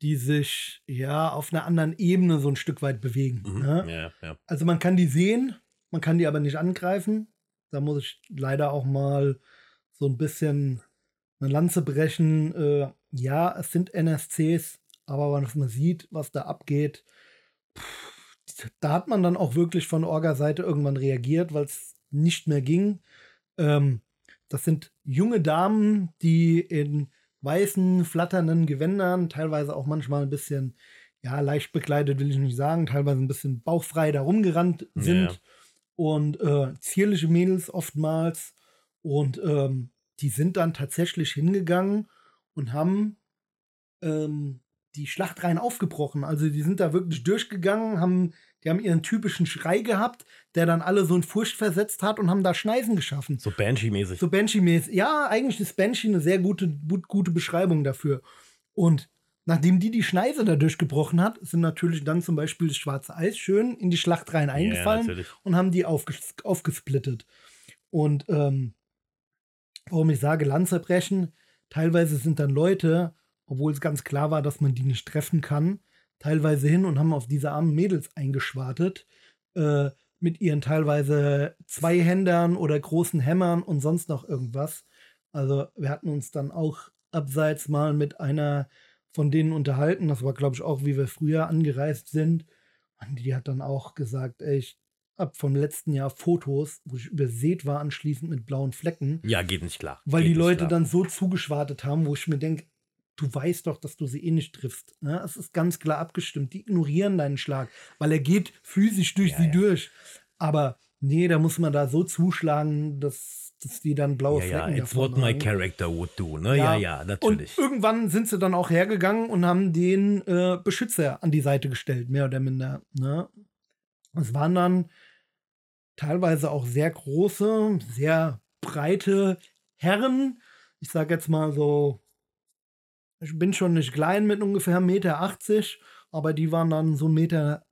die sich ja auf einer anderen Ebene so ein Stück weit bewegen. Mhm. Ne? Ja, ja. Also man kann die sehen, man kann die aber nicht angreifen. Da muss ich leider auch mal so ein bisschen eine Lanze brechen. Äh, ja, es sind NSCs, aber was man sieht, was da abgeht, pff, da hat man dann auch wirklich von Orga-Seite irgendwann reagiert, weil es nicht mehr ging. Ähm, das sind junge Damen, die in weißen, flatternden Gewändern, teilweise auch manchmal ein bisschen, ja, leicht bekleidet will ich nicht sagen, teilweise ein bisschen bauchfrei da rumgerannt sind. ja. Und äh, zierliche Mädels oftmals. Und ähm, die sind dann tatsächlich hingegangen und haben ähm, die Schlachtreihen aufgebrochen. Also die sind da wirklich durchgegangen, haben, die haben ihren typischen Schrei gehabt, der dann alle so in Furcht versetzt hat und haben da Schneisen geschaffen. So Banshee-mäßig. So Banshee-mäßig. Ja, eigentlich ist Banshee eine sehr gute, gut, gute Beschreibung dafür. Und nachdem die die Schneise da durchgebrochen hat, sind natürlich dann zum Beispiel das schwarze Eis schön in die Schlachtreihen eingefallen natürlich. und haben die aufges aufgesplittet. Und ähm, warum ich sage Lanzerbrechen, teilweise sind dann Leute, obwohl es ganz klar war, dass man die nicht treffen kann, teilweise hin und haben auf diese armen Mädels eingeschwartet, äh, mit ihren teilweise Zweihändern oder großen Hämmern und sonst noch irgendwas. Also wir hatten uns dann auch abseits mal mit einer von denen unterhalten. Das war, glaube ich, auch, wie wir früher angereist sind. Und die hat dann auch gesagt, ey, ich hab vom letzten Jahr Fotos, wo ich übersät war, anschließend mit blauen Flecken, Ja, geht nicht klar. weil geht die Leute klar. dann so zugeschwartet haben, wo ich mir denke, du weißt doch, dass du sie eh nicht triffst. Ne? Es ist ganz klar abgestimmt. Die ignorieren deinen Schlag, weil er geht physisch durch Ja, sie ja. durch. Aber nee, da muss man da so zuschlagen, das, dass die dann blaue ja, ja, Flecken it's davon what my haben. character would do, ne? Ja, ja, natürlich. Und irgendwann sind sie dann auch hergegangen und haben den äh, Beschützer an die Seite gestellt, mehr oder minder. Ne? Es waren dann teilweise auch sehr große, sehr breite Herren. Ich sage jetzt mal so, ich bin schon nicht klein mit ungefähr 1,80 Meter, aber die waren dann so 1,90 Meter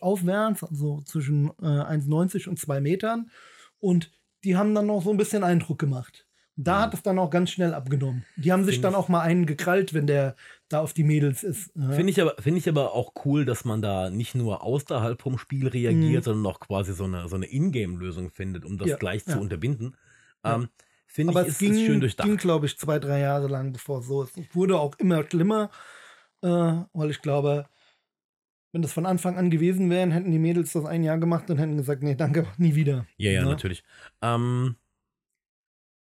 aufwärts, also zwischen äh, 1,90 und 2 Metern. Und die haben dann noch so ein bisschen Eindruck gemacht. Da Mhm. hat es dann auch ganz schnell abgenommen. Die haben sich Find dann auch mal einen gekrallt, wenn der da auf die Mädels ist. Ja. Finde ich, aber, find ich aber auch cool, dass man da nicht nur außerhalb vom Spiel reagiert, Mhm. sondern auch quasi so eine, so eine Ingame-Lösung findet, um das Ja, gleich ja. zu unterbinden. Ja. Ähm, Finde Aber ich, es ging, schön durchdacht. ging glaube ich, zwei, drei Jahre lang, bevor es so ist. Es wurde auch immer schlimmer, äh, weil ich glaube, wenn das von Anfang an gewesen wären, hätten die Mädels das ein Jahr gemacht und hätten gesagt, nee, danke, <laughs> nie wieder. Ja, ja, Ne? natürlich. Ähm,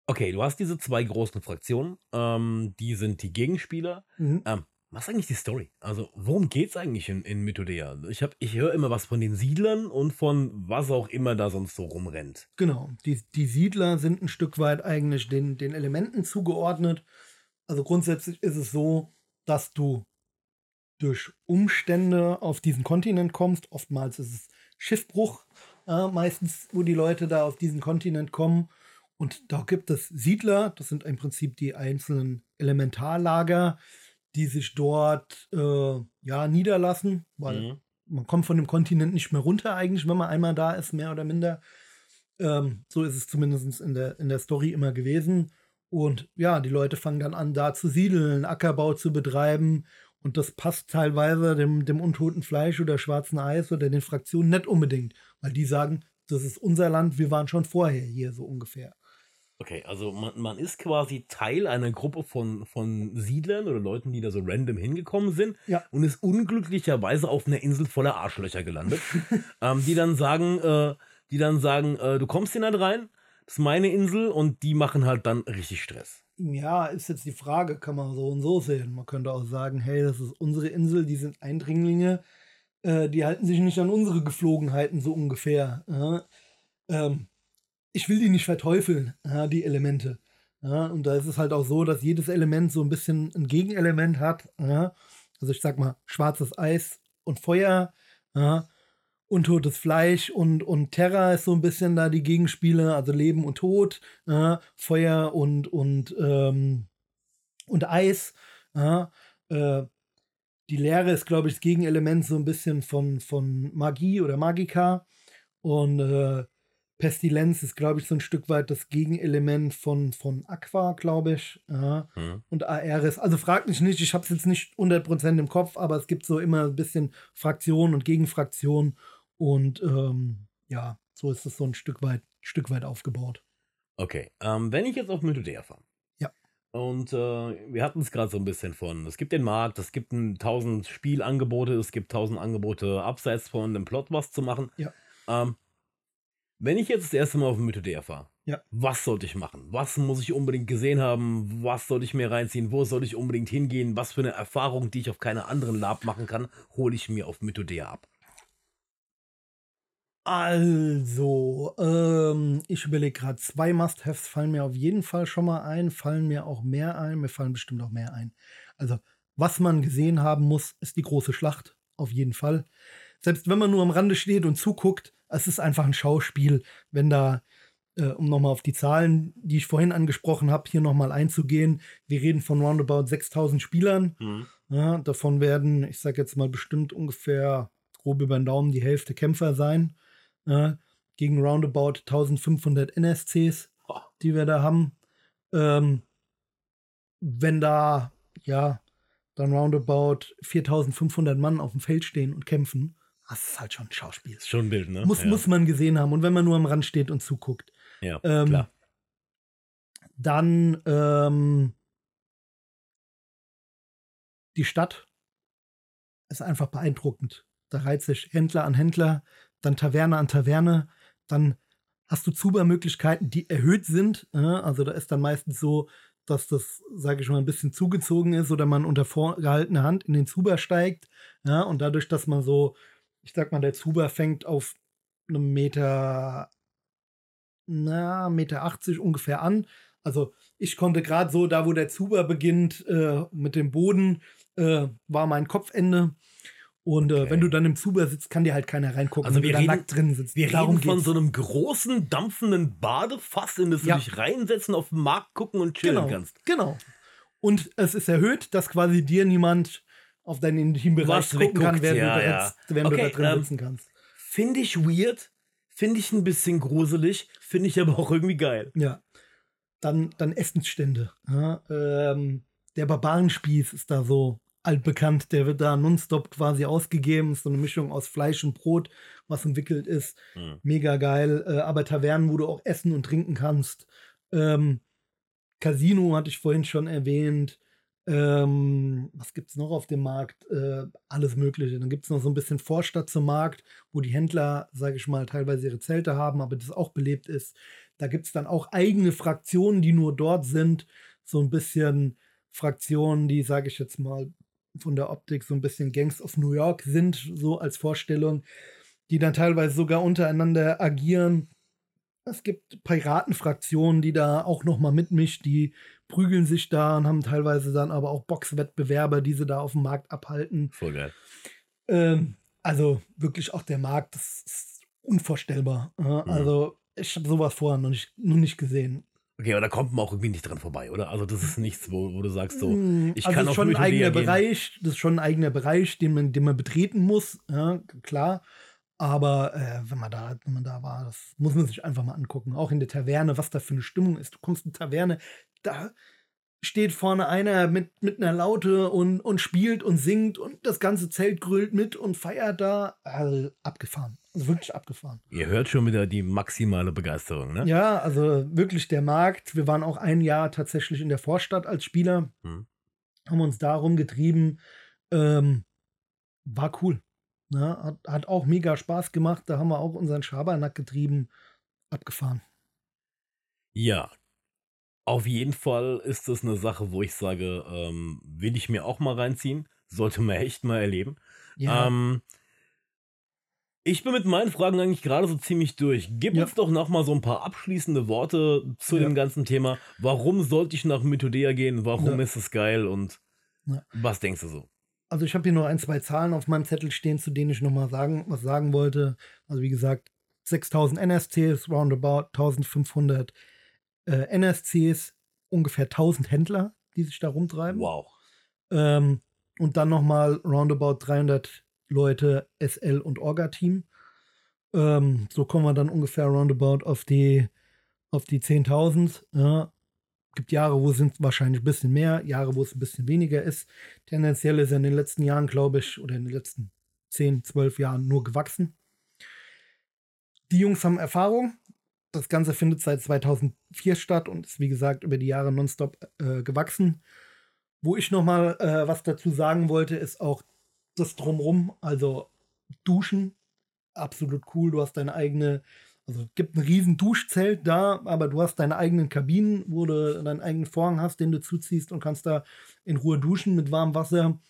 okay, du hast diese zwei großen Fraktionen. Ähm, die sind die Gegenspieler. Mhm. Ähm, was ist eigentlich die Story? Also, worum geht's eigentlich in, in Mythodea? Ich, ich höre immer was von den Siedlern und von was auch immer da sonst so rumrennt. Genau. Die, die Siedler sind ein Stück weit eigentlich den, den Elementen zugeordnet. Also grundsätzlich ist es so, dass du durch Umstände auf diesen Kontinent kommst. Oftmals ist es Schiffbruch, äh, meistens, wo die Leute da auf diesen Kontinent kommen. Und da gibt es Siedler, das sind im Prinzip die einzelnen Elementarlager, die sich dort äh, ja Mhm. niederlassen, weil man kommt von dem Kontinent nicht mehr runter eigentlich, wenn man einmal da ist, mehr oder minder. Ähm, so ist es zumindest in der, in der Story immer gewesen. Und ja, die Leute fangen dann an, da zu siedeln, Ackerbau zu betreiben. Und das passt teilweise dem, dem untoten Fleisch oder schwarzen Eis oder den Fraktionen nicht unbedingt, weil die sagen, das ist unser Land, wir waren schon vorher hier, so ungefähr. Okay, also man, man ist quasi Teil einer Gruppe von, von Siedlern oder Leuten, die da so random hingekommen sind Ja. und ist unglücklicherweise auf einer Insel voller Arschlöcher gelandet, <laughs> ähm, die dann sagen, äh, die dann sagen, äh, du kommst hier nicht rein, das ist meine Insel und die machen halt dann richtig Stress. Ja, ist jetzt die Frage, kann man so und so sehen. Man könnte auch sagen, hey, das ist unsere Insel, die sind Eindringlinge, äh, die halten sich nicht an unsere Geflogenheiten so ungefähr. Ähm, ich will die nicht verteufeln, ja, die Elemente. Ja, und da ist es halt auch so, dass jedes Element so ein bisschen ein Gegenelement hat. Ja. Also ich sag mal, schwarzes Eis und Feuer, ja. untotes Fleisch und, und Terra ist so ein bisschen da die Gegenspiele, also Leben und Tod, ja. Feuer und, und, ähm, und Eis. Ja. Äh, die Leere ist, glaube ich, das Gegenelement so ein bisschen von, von Magie oder Magika. Und äh, Pestilenz ist, glaube ich, so ein Stück weit das Gegenelement von, von Aqua, glaube ich. Ja. Mhm. Und Aeris. Also frag mich nicht, ich habe es jetzt nicht 100% im Kopf, aber es gibt so immer ein bisschen Fraktion und Gegenfraktion. Und ähm, ja, so ist es so ein Stück weit, Stück weit aufgebaut. Okay, ähm, wenn ich jetzt auf Mythodea fahre. Ja. Und äh, wir hatten es gerade so ein bisschen von, es gibt den Markt, es gibt ein, tausend Spielangebote, es gibt tausend Angebote abseits von dem Plot was zu machen. Ja. Ähm, wenn ich jetzt das erste Mal auf Mythodea fahre, Ja. was sollte ich machen? Was muss ich unbedingt gesehen haben? Was sollte ich mir reinziehen? Wo soll ich unbedingt hingehen? Was für eine Erfahrung, die ich auf keiner anderen Lab machen kann, hole ich mir auf Mythodea ab? Also, ähm, ich überlege gerade, zwei Must-Haves fallen mir auf jeden Fall schon mal ein, fallen mir auch mehr ein, mir fallen bestimmt auch mehr ein. Also, was man gesehen haben muss, ist die große Schlacht, auf jeden Fall. Selbst wenn man nur am Rande steht und zuguckt, es ist einfach ein Schauspiel, wenn da, äh, um nochmal auf die Zahlen, die ich vorhin angesprochen habe, hier nochmal einzugehen, wir reden von roundabout 6000 Spielern. Ja, davon werden, ich sag jetzt mal bestimmt ungefähr grob über den Daumen die Hälfte Kämpfer sein. Ja, gegen roundabout 1500 NSCs, Oh. die wir da haben. Ähm, wenn da, ja, dann roundabout 4500 Mann auf dem Feld stehen und kämpfen, das ist halt schon ein Schauspiel. Schon ein Bild, ne? Muss, ja. muss man gesehen haben. Und wenn man nur am Rand steht und zuguckt. Ja, Ähm, klar. Dann ähm, die Stadt ist einfach beeindruckend. Da reiht sich Händler an Händler, dann Taverne an Taverne, dann hast du Zubermöglichkeiten, die erhöht sind. äh, Also da ist dann meistens so, dass das, sage ich mal, ein bisschen zugezogen ist oder man unter vorgehaltener Hand in den Zuber steigt. Ja, und dadurch, dass man so, ich sag mal, der Zuber fängt auf einem Meter na, Meter 80 ungefähr an. Also ich konnte gerade so, da wo der Zuber beginnt, äh, mit dem Boden, äh, war mein Kopfende. Und äh, Okay. wenn du dann im Zuber sitzt, kann dir halt keiner reingucken, Also wenn wir du da reden- nackt drin sitzt. Wir Darum reden von geht's. so einem großen, dampfenden Badefass, in das Ja. du dich reinsetzen, auf den Markt gucken und chillen genau, kannst. Genau. Und es ist erhöht, dass quasi dir niemand auf deinen Intimbereich Was gucken kann, wegguckt, während, ja, du, da ja. jetzt, während du Okay, da drin ähm, sitzen kannst. Finde ich weird, finde ich ein bisschen gruselig, finde ich aber auch irgendwie geil. Ja. Dann, dann Essensstände. Ja, ähm, der Barbarenspieß ist da so altbekannt. Der wird da nonstop quasi ausgegeben. Ist so eine Mischung aus Fleisch und Brot, was umwickelt ist. Hm. Mega geil. Äh, aber Tavernen, wo du auch essen und trinken kannst. Ähm, Casino hatte ich vorhin schon erwähnt. Ähm, was gibt es noch auf dem Markt? Äh, alles Mögliche. Dann gibt es noch so ein bisschen Vorstadt zum Markt, wo die Händler, sage ich mal, teilweise ihre Zelte haben, aber das auch belebt ist. Da gibt es dann auch eigene Fraktionen, die nur dort sind. So ein bisschen Fraktionen, die, sage ich jetzt mal, von der Optik so ein bisschen Gangs of New York sind, so als Vorstellung, die dann teilweise sogar untereinander agieren. Es gibt Piratenfraktionen, die da auch noch mal mitmischt, die prügeln sich da und haben teilweise dann aber auch Boxwettbewerber, die sie da auf dem Markt abhalten. Voll geil. Ähm, also wirklich auch der Markt, das ist unvorstellbar. Ja, Mhm. Also ich habe sowas vorher noch nicht, noch nicht gesehen. Okay, aber da kommt man auch irgendwie nicht dran vorbei, oder? Also das ist nichts, wo, wo du sagst so, Mm, ich also kann ist schon ein eigener gehen. Bereich, das ist schon ein eigener Bereich, den man, den man betreten muss, ja, klar. Aber äh, wenn man da, wenn man da war, das muss man sich einfach mal angucken. Auch in der Taverne, was da für eine Stimmung ist. Du kommst in die Taverne, da steht vorne einer mit, mit einer Laute und, und spielt und singt und das ganze Zelt grölt mit und feiert da. Also abgefahren. Also wirklich abgefahren. Ihr hört schon wieder die maximale Begeisterung, ne? Ja, also wirklich der Markt. Wir waren auch ein Jahr tatsächlich in der Vorstadt als Spieler, Hm. haben uns darum getrieben. Ähm, war cool. Ne? Hat, hat auch mega Spaß gemacht. Da haben wir auch unseren Schabernack getrieben. Abgefahren. Ja. Auf jeden Fall ist das eine Sache, wo ich sage, ähm, will ich mir auch mal reinziehen. Sollte man echt mal erleben. Ja, Ähm, ich bin mit meinen Fragen eigentlich gerade so ziemlich durch. Gib Ja. uns doch noch mal so ein paar abschließende Worte zu Ja. dem ganzen Thema. Warum sollte ich nach Mythodea gehen? Warum Ja. ist es geil? Und was denkst du so? Also ich habe hier noch ein, zwei Zahlen auf meinem Zettel stehen, zu denen ich noch mal sagen, was sagen wollte. Also wie gesagt, 6000 NSCs, roundabout 1500 äh, NSCs, ungefähr 1000 Händler, die sich da rumtreiben. Wow. Ähm, und dann nochmal roundabout 300 Leute SL und Orga-Team. Ähm, so kommen wir dann ungefähr roundabout auf die, auf die 10.000. Ja. Gibt Jahre, wo es wahrscheinlich ein bisschen mehr, Jahre, wo es ein bisschen weniger ist. Tendenziell ist er in den letzten Jahren, glaube ich, oder in den letzten 10, 12 Jahren nur gewachsen. Die Jungs haben Erfahrung. Das Ganze findet seit 2004 statt und ist, wie gesagt, über die Jahre nonstop äh, gewachsen. Wo ich noch mal äh, was dazu sagen wollte, ist auch das Drumrum. Also Duschen, absolut cool. Du hast deine eigene, also es gibt ein riesen Duschzelt da, aber du hast deine eigenen Kabinen, wo du deinen eigenen Vorhang hast, den du zuziehst und kannst da in Ruhe duschen mit warmem Wasser.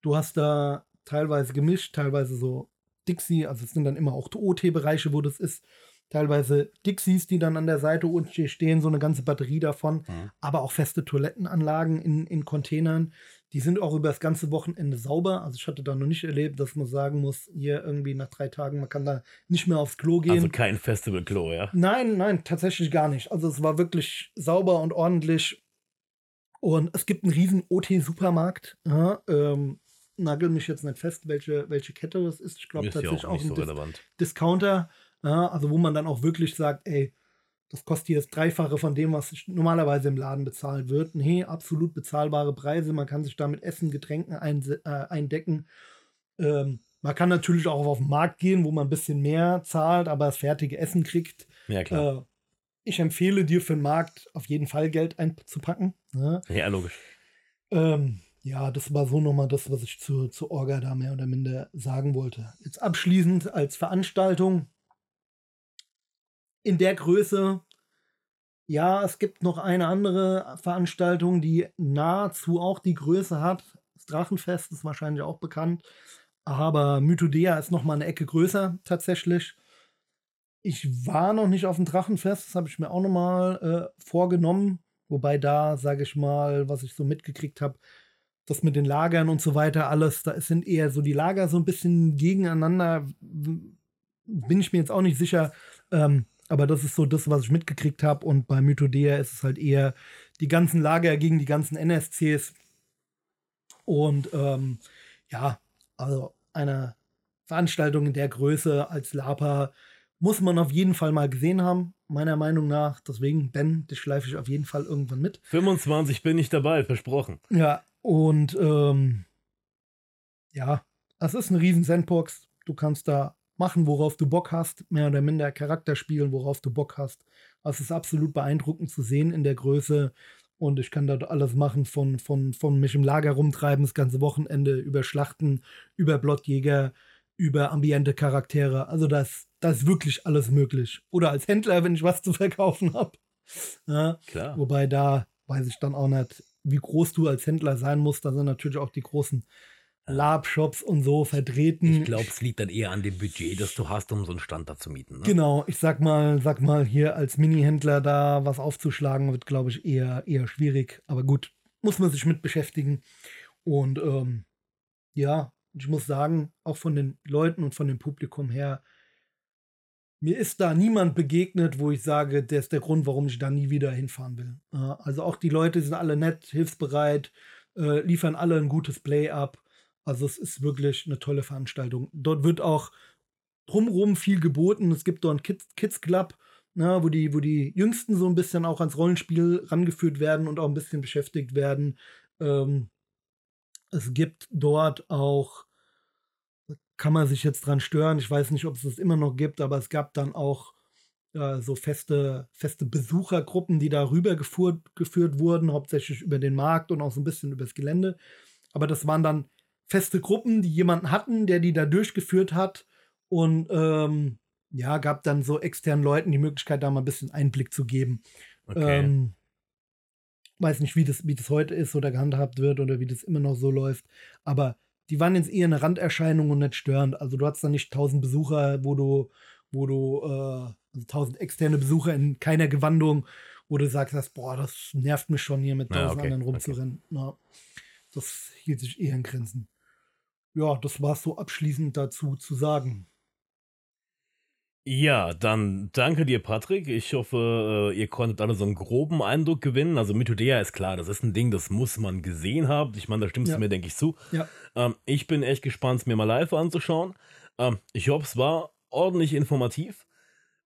Du hast da teilweise gemischt, teilweise so Dixie, also es sind dann immer auch OT-Bereiche, wo das ist. Teilweise Dixies, die dann an der Seite unten stehen, so eine ganze Batterie davon Mhm. aber auch feste Toilettenanlagen in, in Containern. Die sind auch über das ganze Wochenende sauber. Also ich hatte da noch nicht erlebt, dass man sagen muss, hier irgendwie nach drei Tagen, man kann da nicht mehr aufs Klo gehen. Also kein Festival-Klo, ja? Nein, nein, tatsächlich gar nicht. Also es war wirklich sauber und ordentlich. Und es gibt einen riesen OT-Supermarkt. Ja, ähm, nagel mich jetzt nicht fest, welche, welche Kette das ist. Ich glaube tatsächlich auch auch ein so Dis relevant. Discounter. Ja, also wo man dann auch wirklich sagt, ey, das kostet hier das Dreifache von dem, was normalerweise im Laden bezahlt wird. Nee, absolut bezahlbare Preise. Man kann sich da mit Essen, Getränken einse- äh, eindecken. Ähm, man kann natürlich auch auf den Markt gehen, wo man ein bisschen mehr zahlt, aber das fertige Essen kriegt. Ja, klar. Äh, ich empfehle dir für den Markt auf jeden Fall Geld einzupacken. Ne? ja, logisch. Ähm, ja, das war so nochmal das, was ich zu, zu Orga da mehr oder minder sagen wollte. Jetzt abschließend als Veranstaltung in der Größe. Ja, es gibt noch eine andere Veranstaltung, die nahezu auch die Größe hat. Das Drachenfest ist wahrscheinlich auch bekannt. Aber Mythodea ist noch mal eine Ecke größer tatsächlich. Ich war noch nicht auf dem Drachenfest, das habe ich mir auch noch mal äh, vorgenommen. Wobei da, sage ich mal, was ich so mitgekriegt habe, das mit den Lagern und so weiter, alles, da sind eher so die Lager so ein bisschen gegeneinander. Bin ich mir jetzt auch nicht sicher. Ähm, aber das ist so das, was ich mitgekriegt habe. Und bei Mythodea ist es halt eher die ganzen Lager gegen die ganzen NSCs. Und ähm, ja, also eine Veranstaltung in der Größe als Lapa muss man auf jeden Fall mal gesehen haben, meiner Meinung nach. Deswegen, Ben, das schleife ich auf jeden Fall irgendwann mit. 25 bin ich dabei, versprochen. Ja, und ähm, ja, es ist eine riesen Sandbox. Du kannst da machen, worauf du Bock hast, mehr oder minder Charakter spielen, worauf du Bock hast. Es ist absolut beeindruckend zu sehen in der Größe. Und ich kann dort alles machen, von, von, von mich im Lager rumtreiben, das ganze Wochenende, über Schlachten, über Blottjäger, über ambiente Charaktere. Also das, das ist wirklich alles möglich. Oder als Händler, wenn ich was zu verkaufen habe. Ja, Klar. Wobei da weiß ich dann auch nicht, wie groß du als Händler sein musst. Da sind natürlich auch die großen Lab-Shops und so vertreten. Ich glaube, es liegt dann eher an dem Budget, das du hast, um so einen Stand da zu mieten. Ne? Genau, ich sag mal, sag mal, hier als Mini-Händler da was aufzuschlagen, wird, glaube ich, eher, eher schwierig. Aber gut, muss man sich mit beschäftigen. Und ähm, ja, ich muss sagen, auch von den Leuten und von dem Publikum her, mir ist da niemand begegnet, wo ich sage, der ist der Grund, warum ich da nie wieder hinfahren will. Äh, also auch die Leute sind alle nett, hilfsbereit, äh, liefern alle ein gutes Play ab. Also es ist wirklich eine tolle Veranstaltung. Dort wird auch drumherum viel geboten. Es gibt dort einen Kids, Kids Club, ne, wo, die, wo die Jüngsten so ein bisschen auch ans Rollenspiel rangeführt werden und auch ein bisschen beschäftigt werden. Ähm, es gibt dort auch kann man sich jetzt dran stören. Ich weiß nicht, ob es das immer noch gibt, aber es gab dann auch äh, so feste, feste Besuchergruppen, die da rüber geführt, geführt wurden, hauptsächlich über den Markt und auch so ein bisschen übers Gelände. Aber das waren dann feste Gruppen, die jemanden hatten, der die da durchgeführt hat und ähm, ja, gab dann so externen Leuten die Möglichkeit, da mal ein bisschen Einblick zu geben. Okay. Ähm, weiß nicht, wie das, wie das heute ist oder gehandhabt wird oder wie das immer noch so läuft. Aber die waren jetzt eher eine Randerscheinung und nicht störend. Also du hattest da nicht tausend Besucher, wo du, wo du, äh, also tausend externe Besucher in keiner Gewandung, wo du sagst, hast, boah, das nervt mich schon hier mit tausend ja, okay, anderen rumzurennen. Okay. Ja, das hielt sich eher in Grenzen. Ja, das war so abschließend dazu zu sagen. Ja, dann danke dir, Patrick. Ich hoffe, äh, ihr konntet alle so einen groben Eindruck gewinnen. Also Mythodea ist klar, das ist ein Ding, das muss man gesehen haben. Ich meine, da stimmst ja. du mir, denke ich, zu. Ja. Ähm, ich bin echt gespannt, es mir mal live anzuschauen. Ähm, ich hoffe, es war ordentlich informativ.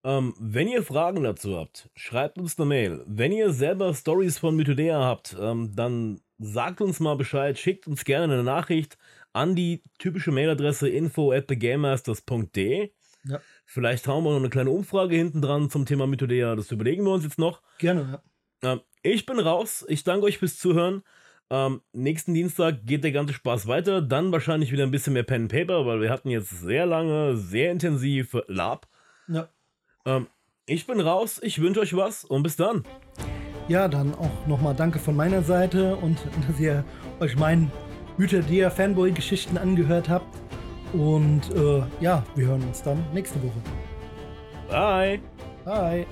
Ähm, wenn ihr Fragen dazu habt, schreibt uns eine Mail. Wenn ihr selber Stories von Mythodea habt, ähm, dann sagt uns mal Bescheid, schickt uns gerne eine Nachricht an die typische Mailadresse info at thegamemasters.de. Ja. Vielleicht hauen wir noch eine kleine Umfrage hinten dran zum Thema Mythodea. Das überlegen wir uns jetzt noch. Gerne, ja. Ähm, ich bin raus. Ich danke euch fürs Zuhören. Ähm, nächsten Dienstag geht der ganze Spaß weiter. Dann wahrscheinlich wieder ein bisschen mehr Pen and Paper, weil wir hatten jetzt sehr lange, sehr intensiv Lab. Ja. Ähm, ich bin raus. Ich wünsche euch was und bis dann. Ja, dann auch nochmal danke von meiner Seite und <laughs> dass ihr euch meinen Mythodea Fanboy-Geschichten angehört habt. Und äh, ja, wir hören uns dann nächste Woche. Bye. Bye.